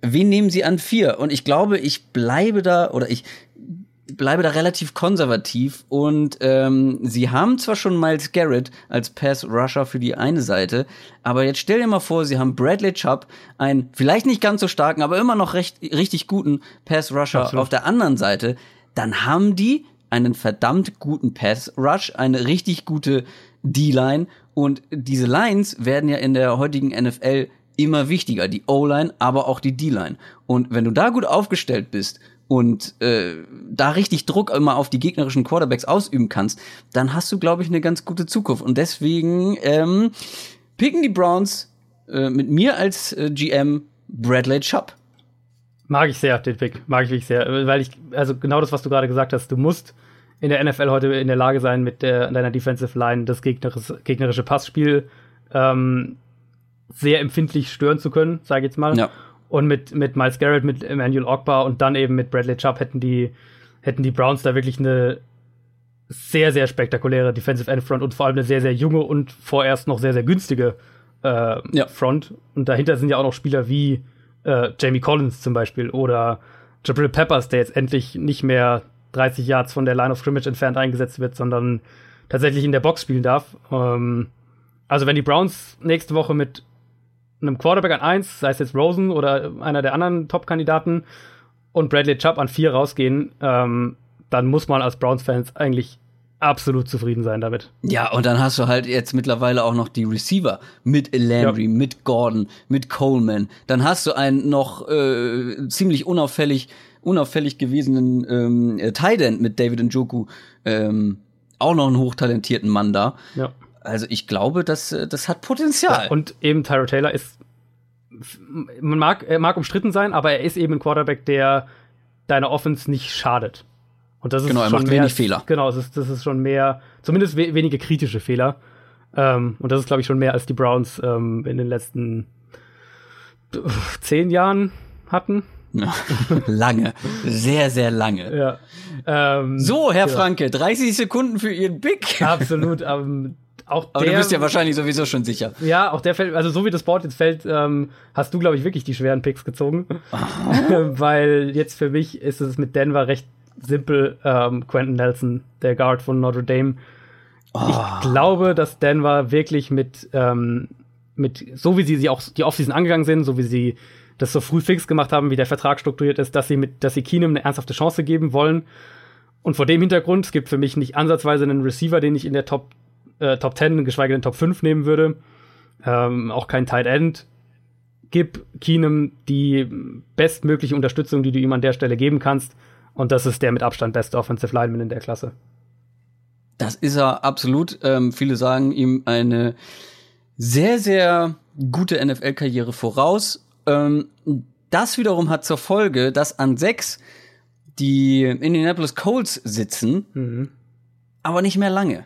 Wen nehmen sie an vier? Und ich glaube, ich bleibe da, oder ich bleibe da relativ konservativ und ähm, sie haben zwar schon Miles Garrett als Pass-Rusher für die eine Seite, aber jetzt stell dir mal vor, sie haben Bradley Chubb, einen vielleicht nicht ganz so starken, aber immer noch recht, richtig guten Pass-Rusher auf der anderen Seite dann haben die einen verdammt guten Pass-Rush, eine richtig gute D-Line und diese Lines werden ja in der heutigen NFL immer wichtiger, die O-Line, aber auch die D-Line. Und wenn du da gut aufgestellt bist und äh, da richtig Druck immer auf die gegnerischen Quarterbacks ausüben kannst, dann hast du, glaube ich, eine ganz gute Zukunft. Und deswegen ähm, picken die Browns äh, mit mir als äh, GM Bradley Chubb. Mag ich sehr, den Pick. Mag ich wirklich sehr. Weil ich, also genau das, was du gerade gesagt hast, du musst in der NFL heute in der Lage sein, mit der, deiner Defensive Line das gegnerische, gegnerische Passspiel ähm, sehr empfindlich stören zu können, sage ich jetzt mal. Ja. Und mit, mit Miles Garrett, mit Emmanuel Ogbar und dann eben mit Bradley Chubb hätten die, hätten die Browns da wirklich eine sehr, sehr spektakuläre Defensive End Front und vor allem eine sehr, sehr junge und vorerst noch sehr, sehr günstige äh, ja. Front. Und dahinter sind ja auch noch Spieler wie äh, Jamie Collins zum Beispiel oder Jabril Peppers, der jetzt endlich nicht mehr 30 Yards von der Line of Scrimmage entfernt eingesetzt wird, sondern tatsächlich in der Box spielen darf. Ähm, also wenn die Browns nächste Woche mit einem Quarterback an 1, sei es jetzt Rosen oder einer der anderen Top-Kandidaten und Bradley Chubb an 4 rausgehen, ähm, dann muss man als Browns-Fans eigentlich absolut zufrieden sein damit. Ja, und dann hast du halt jetzt mittlerweile auch noch die Receiver mit Landry, ja. mit Gordon, mit Coleman. Dann hast du einen noch äh, ziemlich unauffällig, unauffällig gewesenen ähm, äh, Tight End mit David Njoku. Ähm, auch noch einen hochtalentierten Mann da. Ja. Also ich glaube, das, äh, das hat Potenzial. Ja, und eben Tyro Taylor ist, man mag, er mag umstritten sein, aber er ist eben ein Quarterback, der deiner Offense nicht schadet. Und das ist genau, er schon macht mehr, wenig Fehler. Genau, das ist, das ist schon mehr, zumindest we wenige kritische Fehler. Ähm, und das ist, glaube ich, schon mehr als die Browns ähm, in den letzten zehn Jahren hatten. lange, sehr, sehr lange. Ja. Ähm, so, Herr ja. Franke, 30 Sekunden für Ihren Big. Absolut. Ähm, auch Aber der, du bist ja wahrscheinlich sowieso schon sicher. Ja, auch der fällt, also so wie das Board jetzt fällt, ähm, hast du, glaube ich, wirklich die schweren Picks gezogen. Weil jetzt für mich ist es mit Denver recht simpel ähm, Quentin Nelson, der Guard von Notre Dame. Oh. Ich glaube, dass Denver wirklich mit, ähm, mit so wie sie, sie auch die Offseason angegangen sind, so wie sie das so früh fix gemacht haben, wie der Vertrag strukturiert ist, dass sie mit, dass sie Keenum eine ernsthafte Chance geben wollen. Und vor dem Hintergrund, es gibt für mich nicht ansatzweise einen Receiver, den ich in der Top, äh, Top 10, geschweige denn Top 5 nehmen würde. Ähm, auch kein Tight End. Gib Keenum die bestmögliche Unterstützung, die du ihm an der Stelle geben kannst Und das ist der mit Abstand beste Offensive Lineman in der Klasse. Das ist er absolut. Ähm, viele sagen ihm eine sehr, sehr gute NFL-Karriere voraus. Ähm, das wiederum hat zur Folge, dass an sechs die Indianapolis Colts sitzen, mhm. aber nicht mehr lange.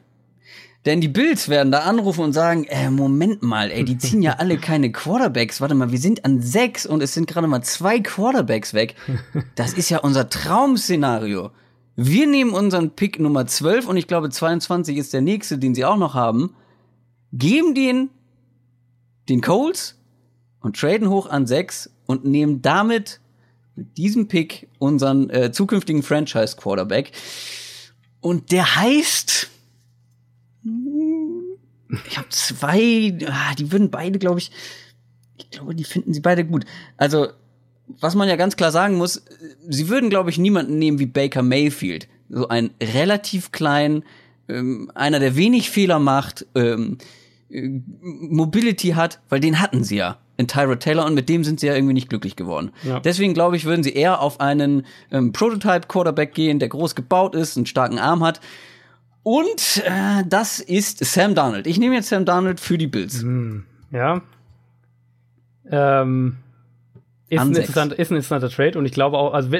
Denn die Bills werden da anrufen und sagen, äh, Moment mal, ey, die ziehen ja alle keine Quarterbacks. Warte mal, wir sind an sechs und es sind gerade mal zwei Quarterbacks weg. Das ist ja unser Traum-Szenario. Wir nehmen unseren Pick Nummer 12 und ich glaube 22 ist der nächste, den sie auch noch haben, geben den den Colts und traden hoch an sechs und nehmen damit mit diesem Pick unseren äh, zukünftigen Franchise Quarterback. Und der heißt ich habe zwei, ah, die würden beide, glaube ich, ich glaube, die finden sie beide gut. Also, was man ja ganz klar sagen muss, sie würden, glaube ich, niemanden nehmen wie Baker Mayfield. So ein relativ klein, ähm, einer, der wenig Fehler macht, ähm, äh, Mobility hat, weil den hatten sie ja in Tyrod Taylor und mit dem sind sie ja irgendwie nicht glücklich geworden. Ja. Deswegen glaube ich, würden sie eher auf einen ähm, Prototype Quarterback gehen, der groß gebaut ist, einen starken Arm hat und äh, das ist Sam Darnold. Ich nehme jetzt Sam Darnold für die Bills. Hm, ja. Ähm, ist, ein ist ein interessanter Trade und ich glaube auch, also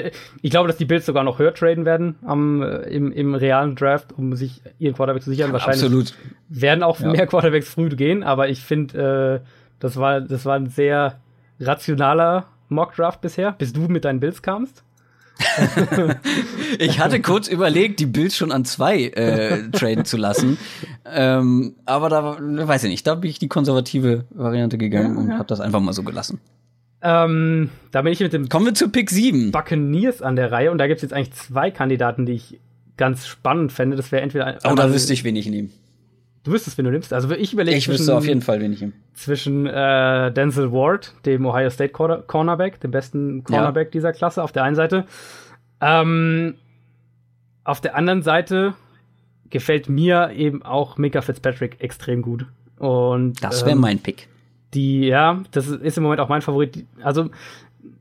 ich glaube, dass die Bills sogar noch höher traden werden am, äh, im, im realen Draft, um sich ihren Quarterback zu sichern. Wahrscheinlich Absolut. werden auch ja. mehr Quarterbacks früh gehen, aber ich finde, äh, das war, das war ein sehr rationaler Mock Draft bisher, bis du mit deinen Bills kamst. ich hatte kurz überlegt, die Bills schon an zwei äh, traden zu lassen. Ähm, aber da weiß ich nicht, da bin ich die konservative Variante gegangen ja, und ja. habe das einfach mal so gelassen. Ähm, da bin ich mit dem Kommen wir zu Pick 7. Buccaneers an der Reihe und da gibt es jetzt eigentlich zwei Kandidaten, die ich ganz spannend fände. Das wäre entweder Oh, da wüsste ich, wen ich nehme. Du wüsstest, wen du nimmst. Also ich überlege Ich wüsste auf jeden Fall, wen ich nehme. Zwischen äh, Denzel Ward, dem Ohio State Cornerback, dem besten Cornerback ja. dieser Klasse, auf der einen Seite. Ähm, auf der anderen Seite gefällt mir eben auch Mika Fitzpatrick extrem gut. Und das wäre ähm, mein Pick. Die, ja, das ist im Moment auch mein Favorit. Also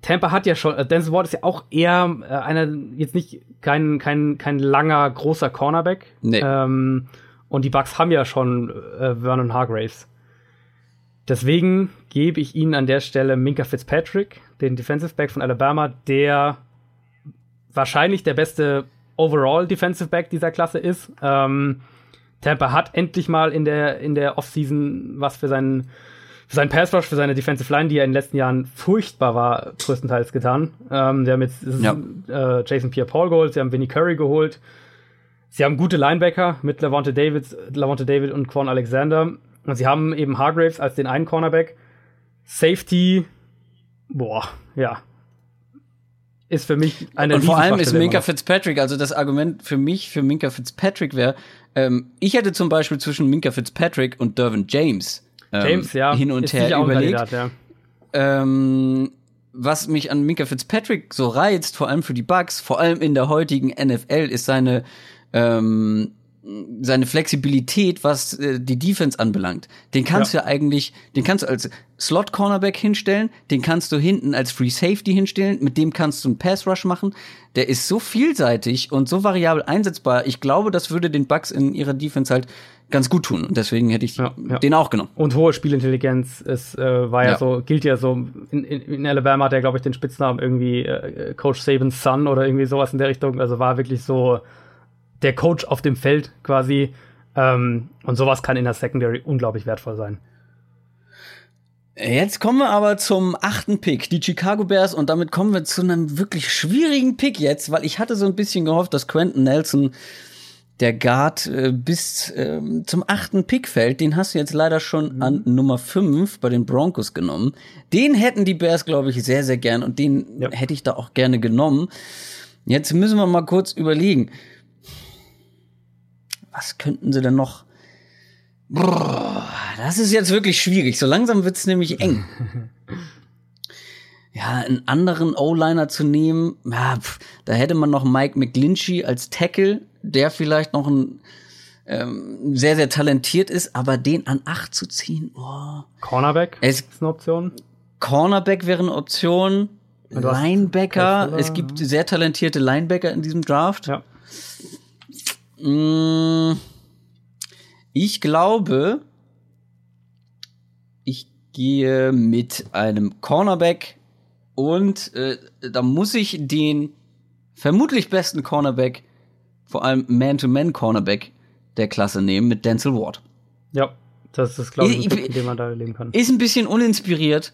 Tampa hat ja schon, äh, Denzel Ward ist ja auch eher äh, einer, jetzt nicht kein, kein, kein langer, großer Cornerback. Nee. Ähm, und die Bucks haben ja schon äh, Vernon Hargraves. Deswegen gebe ich ihnen an der Stelle Minka Fitzpatrick, den Defensive Back von Alabama, der wahrscheinlich der beste Overall Defensive Back dieser Klasse ist. Ähm, Tampa hat endlich mal in der, in der Offseason was für seinen, für seinen Pass Rush, für seine Defensive Line, die ja in den letzten Jahren furchtbar war, größtenteils getan. Ähm, sie haben jetzt ja. äh, Jason Pierre-Paul geholt, sie haben Vinnie Curry geholt. Sie haben gute Linebacker mit Lavonte David, Lavonte David und Quan Alexander. Und sie haben eben Hargraves als den einen Cornerback. Safety, boah, ja. Ist für mich eine Und vor allem ist Minka Fitzpatrick, also das Argument für mich, für Minka Fitzpatrick wäre, ähm, ich hätte zum Beispiel zwischen Minka Fitzpatrick und Dervin James, ähm, James ja, hin und her überlegt. Kandidat, ja. ähm, was mich an Minka Fitzpatrick so reizt, vor allem für die Bugs, vor allem in der heutigen NFL, ist seine ähm, seine Flexibilität, was äh, die Defense anbelangt. Den kannst ja. du ja eigentlich, den kannst du als Slot Cornerback hinstellen, den kannst du hinten als Free Safety hinstellen, mit dem kannst du einen Pass Rush machen. Der ist so vielseitig und so variabel einsetzbar. Ich glaube, das würde den Bucks in ihrer Defense halt ganz gut tun und deswegen hätte ich ja, ja. den auch genommen. Und hohe Spielintelligenz ist äh, war ja, so gilt ja so in, in, in Alabama hat er glaube ich den Spitznamen irgendwie äh, Coach Sabins Son oder irgendwie sowas in der Richtung, also war wirklich so der Coach auf dem Feld quasi. Ähm, und sowas kann in der Secondary unglaublich wertvoll sein. Jetzt kommen wir aber zum achten Pick, die Chicago Bears, und damit kommen wir zu einem wirklich schwierigen Pick jetzt, weil ich hatte so ein bisschen gehofft, dass Quentin Nelson, der Guard, äh, bis äh, zum achten Pick fällt. Den hast du jetzt leider schon mhm. an Nummer fünf bei den Broncos genommen. Den hätten die Bears, glaube ich, sehr, sehr gern und den ja. hätte ich da auch gerne genommen. Jetzt müssen wir mal kurz überlegen was könnten sie denn noch? Boah, das ist jetzt wirklich schwierig. So langsam wird's nämlich eng. ja, einen anderen O-Liner zu nehmen, ja, pff, da hätte man noch Mike McGlinchey als Tackle, der vielleicht noch ein ähm, sehr, sehr talentiert ist, aber den an acht zu ziehen, oh. Cornerback es, ist eine Option. Cornerback wäre eine Option. Linebacker. Es gibt sehr talentierte Linebacker in diesem Draft. Ja. Mm, Ich glaube, ich gehe mit einem Cornerback und äh, da muss ich den vermutlich besten Cornerback, vor allem Man-to-Man-Cornerback der Klasse nehmen, mit Denzel Ward. Ja, das ist, glaube ich, ein Pick, dem man da leben kann. Ist ein bisschen uninspiriert.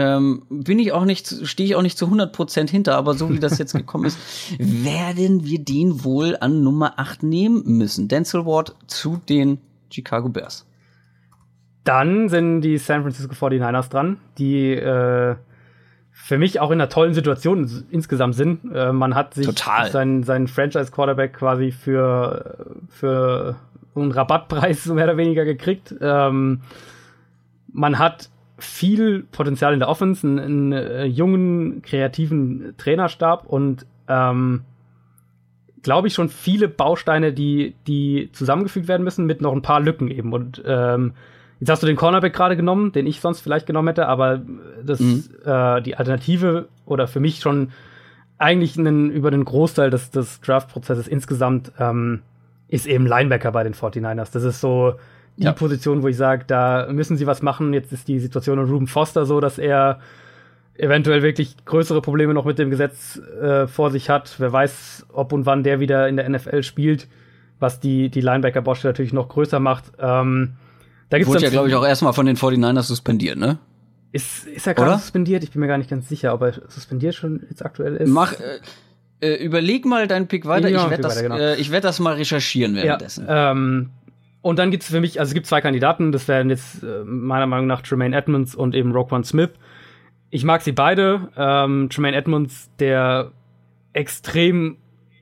Ähm, bin ich auch nicht, stehe ich auch nicht zu 100% hinter, aber so wie das jetzt gekommen ist, werden wir den wohl an Nummer 8 nehmen müssen. Denzel Ward zu den Chicago Bears. Dann sind die San Francisco 49ers dran, die äh, für mich auch in einer tollen Situation ins- insgesamt sind. Äh, man hat sich Total. seinen, seinen Franchise-Quarterback quasi für, für einen Rabattpreis so mehr oder weniger gekriegt. Ähm, man hat viel Potenzial in der Offense, einen, einen äh, jungen, kreativen Trainerstab und ähm, glaube ich, schon viele Bausteine, die, die zusammengefügt werden müssen, mit noch ein paar Lücken eben. Und ähm, jetzt hast du den Cornerback gerade genommen, den ich sonst vielleicht genommen hätte, aber das, äh, die Alternative oder für mich schon eigentlich einen, über den Großteil des, des Draft-Prozesses insgesamt ähm, ist eben Linebacker bei den 49ers. Das ist so die Ja. Position, wo ich sage, da müssen sie was machen. Jetzt ist die Situation mit Ruben Foster so, dass er eventuell wirklich größere Probleme noch mit dem Gesetz äh, vor sich hat. Wer weiß, ob und wann der wieder in der NFL spielt, was die, die Linebacker-Baustelle natürlich noch größer macht. Ähm, da gibt's Wurde ja, glaube ich, auch erstmal von den 49ers suspendiert, ne? Ist, ist er gerade suspendiert? Ich bin mir gar nicht ganz sicher, ob er suspendiert schon jetzt aktuell ist. Mach, äh, äh, überleg mal deinen Pick weiter. Ja, ich werde das, weiter, genau. äh, ich werd das mal recherchieren ja, währenddessen. ähm, und dann gibt es für mich, also es gibt zwei Kandidaten, das wären jetzt äh, meiner Meinung nach Tremaine Edmonds und eben Roquan Smith. Ich mag sie beide. Ähm, Tremaine Edmonds, der extrem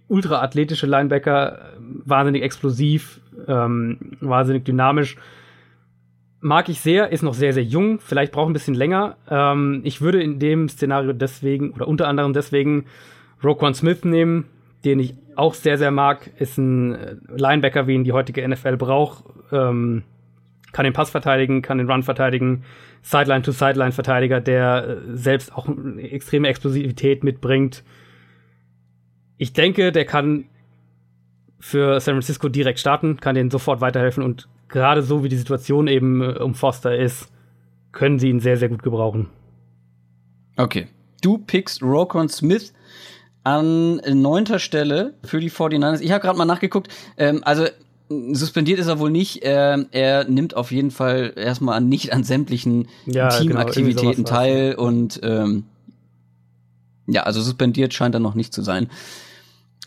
ultra athletische Linebacker, äh, wahnsinnig explosiv, ähm, wahnsinnig dynamisch. Mag ich sehr, ist noch sehr, sehr jung, vielleicht braucht ein bisschen länger. Ähm, ich würde in dem Szenario deswegen, oder unter anderem deswegen, Roquan Smith nehmen, den ich auch sehr, sehr mag, ist ein äh, Linebacker, wie ihn die heutige NFL braucht. Ähm, kann den Pass verteidigen, kann den Run verteidigen, Sideline-to-Sideline-Verteidiger, der äh, selbst auch eine extreme Explosivität mitbringt. Ich denke, der kann für San Francisco direkt starten, kann denen sofort weiterhelfen und gerade so wie die Situation eben äh, um Foster ist, können sie ihn sehr, sehr gut gebrauchen. Okay. Du pickst Rokon Smith an neunter Stelle für die 49ers. Ich habe gerade mal nachgeguckt. Ähm, also suspendiert ist er wohl nicht. Ähm, er nimmt auf jeden Fall erstmal an, nicht an sämtlichen Ja, genau, Teamaktivitäten war's. teil und ähm, ja, also suspendiert scheint er noch nicht zu sein.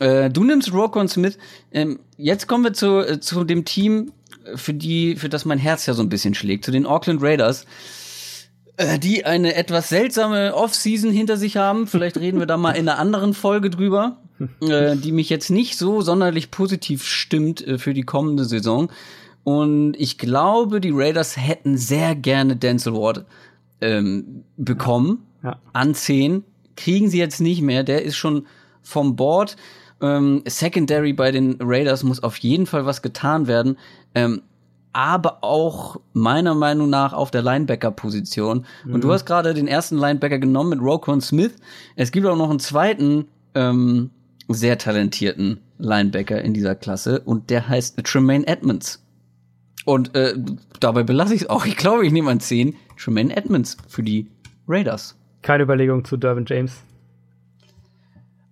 Äh, du nimmst Rokon Smith. Ähm, jetzt kommen wir zu, äh, zu dem Team, für die, für das mein Herz ja so ein bisschen schlägt, zu den Auckland Raiders die eine etwas seltsame Off-Season hinter sich haben. Vielleicht reden wir da mal in einer anderen Folge drüber, äh, die mich jetzt nicht so sonderlich positiv stimmt äh, für die kommende Saison. Und ich glaube, die Raiders hätten sehr gerne Denzel Ward ähm, bekommen Ja. an 10. Kriegen sie jetzt nicht mehr. Der ist schon vom Board. Ähm, Secondary bei den Raiders muss auf jeden Fall was getan werden. Ähm, aber auch meiner Meinung nach auf der Linebacker-Position. Und du hast gerade den ersten Linebacker genommen mit Rokon Smith. Es gibt auch noch einen zweiten ähm, sehr talentierten Linebacker in dieser Klasse und der heißt Tremaine Edmonds. Und äh, dabei belasse ich es auch. Ich glaube, ich nehme an 10 Tremaine Edmonds für die Raiders. Keine Überlegung zu Dervin James.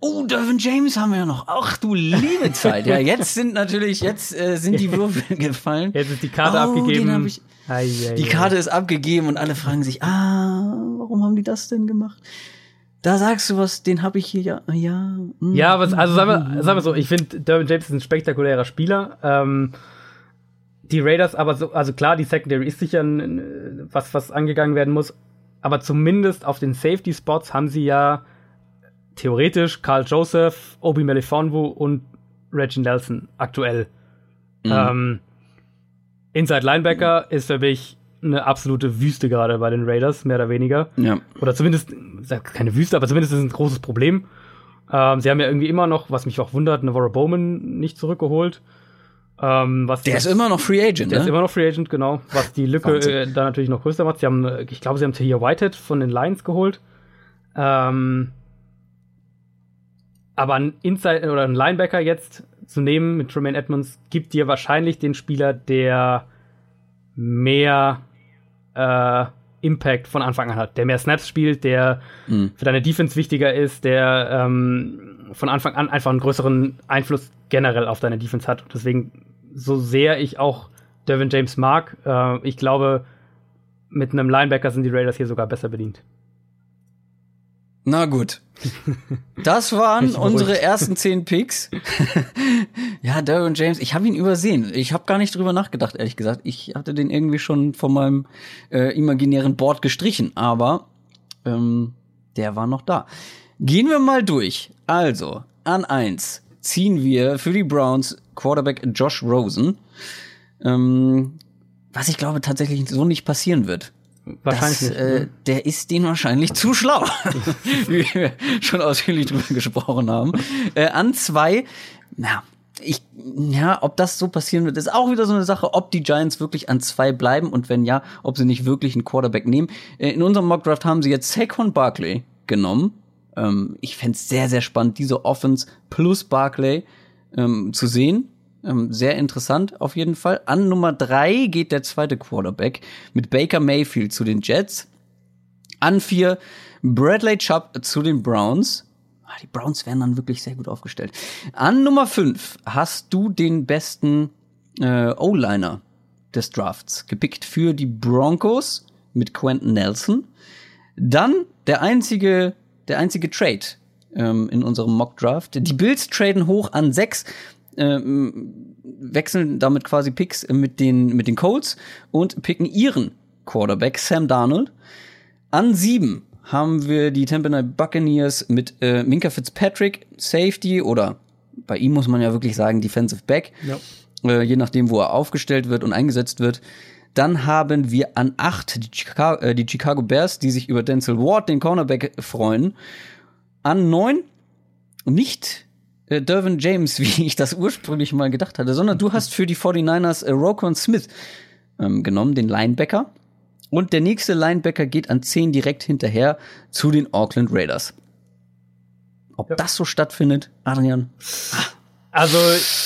Oh, Dervin James haben wir ja noch. Ach du liebe Zeit. Ja, jetzt sind natürlich, jetzt äh, sind die Würfel gefallen. Jetzt ist die Karte Oh, abgegeben. ich- Die. Karte ist abgegeben und alle fragen sich, ah, warum haben die das denn gemacht? Da sagst du was, den habe ich hier ja, ja. mm. Ja, aber also sagen wir, sagen wir so, ich finde, Dervin James ist ein spektakulärer Spieler. Ähm, die Raiders, aber so, also klar, die Secondary ist sicher ein, was, was angegangen werden muss. Aber zumindest auf den Safety-Spots haben sie ja theoretisch Carl Joseph, Obi Melifonwu und Reggie Nelson aktuell. Ähm, Inside Linebacker ist für mich eine absolute Wüste gerade bei den Raiders, mehr oder weniger. Ja. Oder zumindest, keine Wüste, aber zumindest ist es ein großes Problem. Ähm, sie haben ja irgendwie immer noch, was mich auch wundert, Navarro Bowman nicht zurückgeholt. Ähm, was Der ist immer noch Free Agent, der ne? ist immer noch Free Agent, genau. Was die Lücke äh, da natürlich noch größer macht. Sie haben, äh, ich glaube, sie haben Tahir Whitehead von den Lions geholt. Ähm, aber ein Inside oder ein Linebacker jetzt zu nehmen mit Tremaine Edmonds gibt dir wahrscheinlich den Spieler, der mehr äh, Impact von Anfang an hat, der mehr Snaps spielt, der mhm. für deine Defense wichtiger ist, der ähm, von Anfang an einfach einen größeren Einfluss generell auf deine Defense hat. Und deswegen, so sehr ich auch Devin James mag, äh, ich glaube, mit einem Linebacker sind die Raiders hier sogar besser bedient. Na gut. Das waren unsere ersten zehn Picks. ja, Derwin James, ich habe ihn übersehen. Ich habe gar nicht drüber nachgedacht, ehrlich gesagt. Ich hatte den irgendwie schon von meinem äh, imaginären Board gestrichen, aber ähm, der war noch da. Gehen wir mal durch. Also, an eins ziehen wir für die Browns Quarterback Josh Rosen. Ähm, was ich glaube tatsächlich so nicht passieren wird. Wahrscheinlich das, nicht. Äh, ne? der ist den wahrscheinlich zu schlau, wie wir schon ausführlich drüber gesprochen haben. Äh, an zwei, na, ich, ja, ob das so passieren wird, ist auch wieder so eine Sache, ob die Giants wirklich an zwei bleiben und wenn ja, ob sie nicht wirklich einen Quarterback nehmen. Äh, in unserem Mockdraft haben sie jetzt Saquon Barkley genommen. Ähm, ich fände sehr, sehr spannend, diese Offense plus Barkley ähm, zu sehen. Ähm, sehr interessant auf jeden Fall. An Nummer drei geht der zweite Quarterback mit Baker Mayfield zu den Jets. An vier Bradley Chubb zu den Browns. Ah, die Browns werden dann wirklich sehr gut aufgestellt. An Nummer fünf hast du den besten äh, O-Liner des Drafts gepickt für die Broncos mit Quentin Nelson. Dann der einzige, der einzige Trade ähm, in unserem Mock Draft. Die Bills traden hoch an sechs äh, wechseln damit quasi Picks mit den, mit den Colts und picken ihren Quarterback, Sam Darnold. An sieben haben wir die Tampa Bay Buccaneers mit äh, Minka Fitzpatrick, Safety oder bei ihm muss man ja wirklich sagen Defensive Back, ja. äh, je nachdem, wo er aufgestellt wird und eingesetzt wird. Dann haben wir an acht die Chicago, äh, die Chicago Bears, die sich über Denzel Ward, den Cornerback, freuen. An neun nicht äh, Dervin James, wie ich das ursprünglich mal gedacht hatte, sondern du hast für die 49ers äh, Rokon Smith ähm, genommen, den Linebacker. Und der nächste Linebacker geht an 10 direkt hinterher zu den Auckland Raiders. Ob ja. das so stattfindet, Adrian? Also,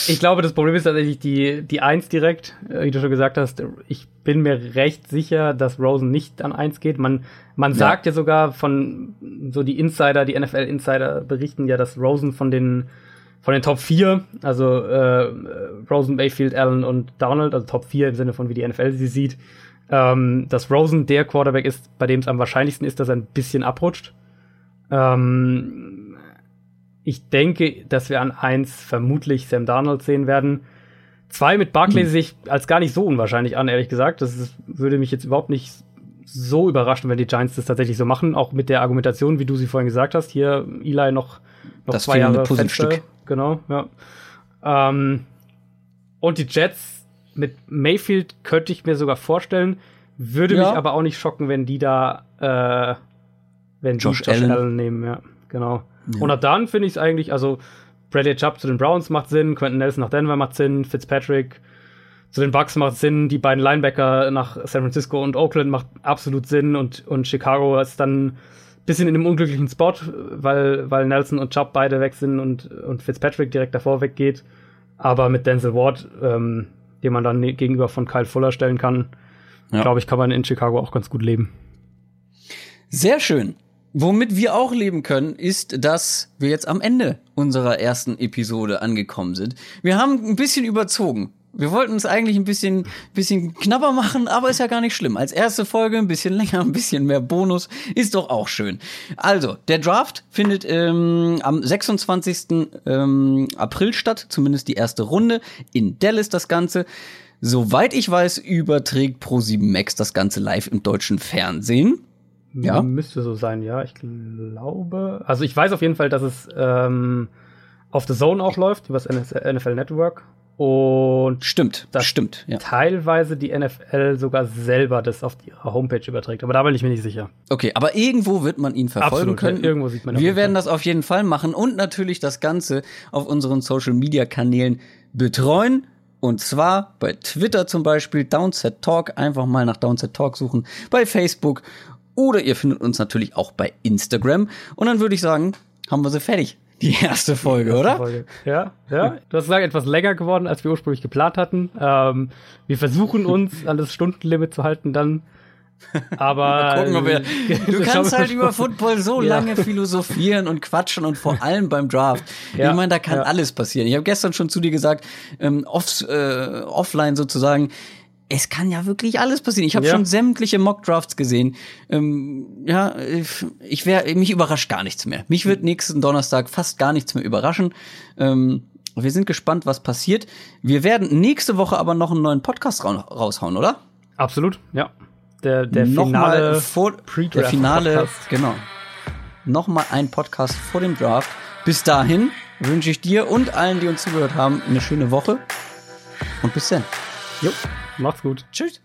ich glaube, das Problem ist tatsächlich die, die 1 direkt, äh, wie du schon gesagt hast. Ich bin mir recht sicher, dass Rosen nicht an 1 geht. Man, man ja. sagt ja sogar von, so die Insider, die NFL-Insider berichten ja, dass Rosen von den von den Top 4, also äh, Rosen, Mayfield, Allen und Donald, also Top 4 im Sinne von wie die NFL sie sieht, ähm, dass Rosen der Quarterback ist, bei dem es am wahrscheinlichsten ist, dass er ein bisschen abrutscht. Ähm, ich denke, dass wir an eins vermutlich Sam Darnold sehen werden. Zwei mit Barclay hm. sich als gar nicht so unwahrscheinlich an, ehrlich gesagt. Das ist, würde mich jetzt überhaupt nicht so überraschen, wenn die Giants das tatsächlich so machen. Auch mit der Argumentation, wie du sie vorhin gesagt hast. Hier Eli noch, noch das zwei Jahre Fenster genau, ja. Ähm, und die Jets mit Mayfield könnte ich mir sogar vorstellen, würde ja. mich aber auch nicht schocken, wenn die da, äh, wenn Josh, die Josh Allen. Allen nehmen, ja, genau. Ja. Und dann finde ich es eigentlich, also Bradley Chubb zu den Browns macht Sinn, Quentin Nelson nach Denver macht Sinn, Fitzpatrick zu den Bucks macht Sinn, die beiden Linebacker nach San Francisco und Oakland macht absolut Sinn und, und Chicago ist dann bisschen in einem unglücklichen Spot, weil, weil Nelson und Chubb beide weg sind und, und Fitzpatrick direkt davor weggeht. Aber mit Denzel Ward, ähm, den man dann ne, gegenüber von Kyle Fuller stellen kann, ja. glaube ich, kann man in Chicago auch ganz gut leben. Sehr schön. Womit wir auch leben können, ist, dass wir jetzt am Ende unserer ersten Episode angekommen sind. Wir haben ein bisschen überzogen. Wir wollten es eigentlich ein bisschen, bisschen knapper machen, aber ist ja gar nicht schlimm. Als erste Folge ein bisschen länger, ein bisschen mehr Bonus, ist doch auch schön. Also, der Draft findet ähm, am 26. Ähm, April statt, zumindest die erste Runde. In Dallas das Ganze. Soweit ich weiß, überträgt Pro7 Max das Ganze live im deutschen Fernsehen. Ja. Müsste so sein, ja. Ich glaube. Also ich weiß auf jeden Fall, dass es ähm, auf The Zone auch läuft, über das NFL Network. Und stimmt, das stimmt. Ja. Teilweise die NFL sogar selber das auf ihrer Homepage überträgt, aber da bin ich mir nicht sicher. Okay, aber irgendwo wird man ihn verfolgen Absolut, können. Ja, irgendwo sieht man. Wir werden das auf jeden Fall machen und natürlich das Ganze auf unseren Social Media Kanälen betreuen. Und zwar bei Twitter zum Beispiel Downset Talk. Einfach mal nach Downset Talk suchen. Bei Facebook. Oder ihr findet uns natürlich auch bei Instagram. Und dann würde ich sagen, haben wir sie fertig Die erste Folge, erste oder? Folge. Ja, ja. Du hast gesagt, etwas länger geworden, als wir ursprünglich geplant hatten. Ähm, wir versuchen uns an das Stundenlimit zu halten, dann. Aber gucken, ob wir, du kannst halt über. Football so Ja. lange philosophieren und quatschen und vor allem beim Draft. Ja, Ich meine, da kann ja. alles passieren. Ich habe gestern schon zu dir gesagt, ähm, off, äh, offline sozusagen, es kann ja wirklich alles passieren. Ich habe Ja. schon sämtliche Mock-Drafts gesehen. Ähm, ja, ich- wäre, mich überrascht gar nichts mehr. Mich wird nächsten Donnerstag fast gar nichts mehr überraschen. Ähm, wir sind gespannt, was passiert. Wir werden nächste Woche aber noch einen neuen Podcast ra raushauen, oder? Absolut, ja. Der, der Nochmal finale vor der Pre-Draft Finale, Podcast. genau. Nochmal ein Podcast vor dem Draft. Bis dahin wünsche ich dir und allen, die uns zugehört haben, eine schöne Woche und bis dann. Jo, macht's gut. Tschüss.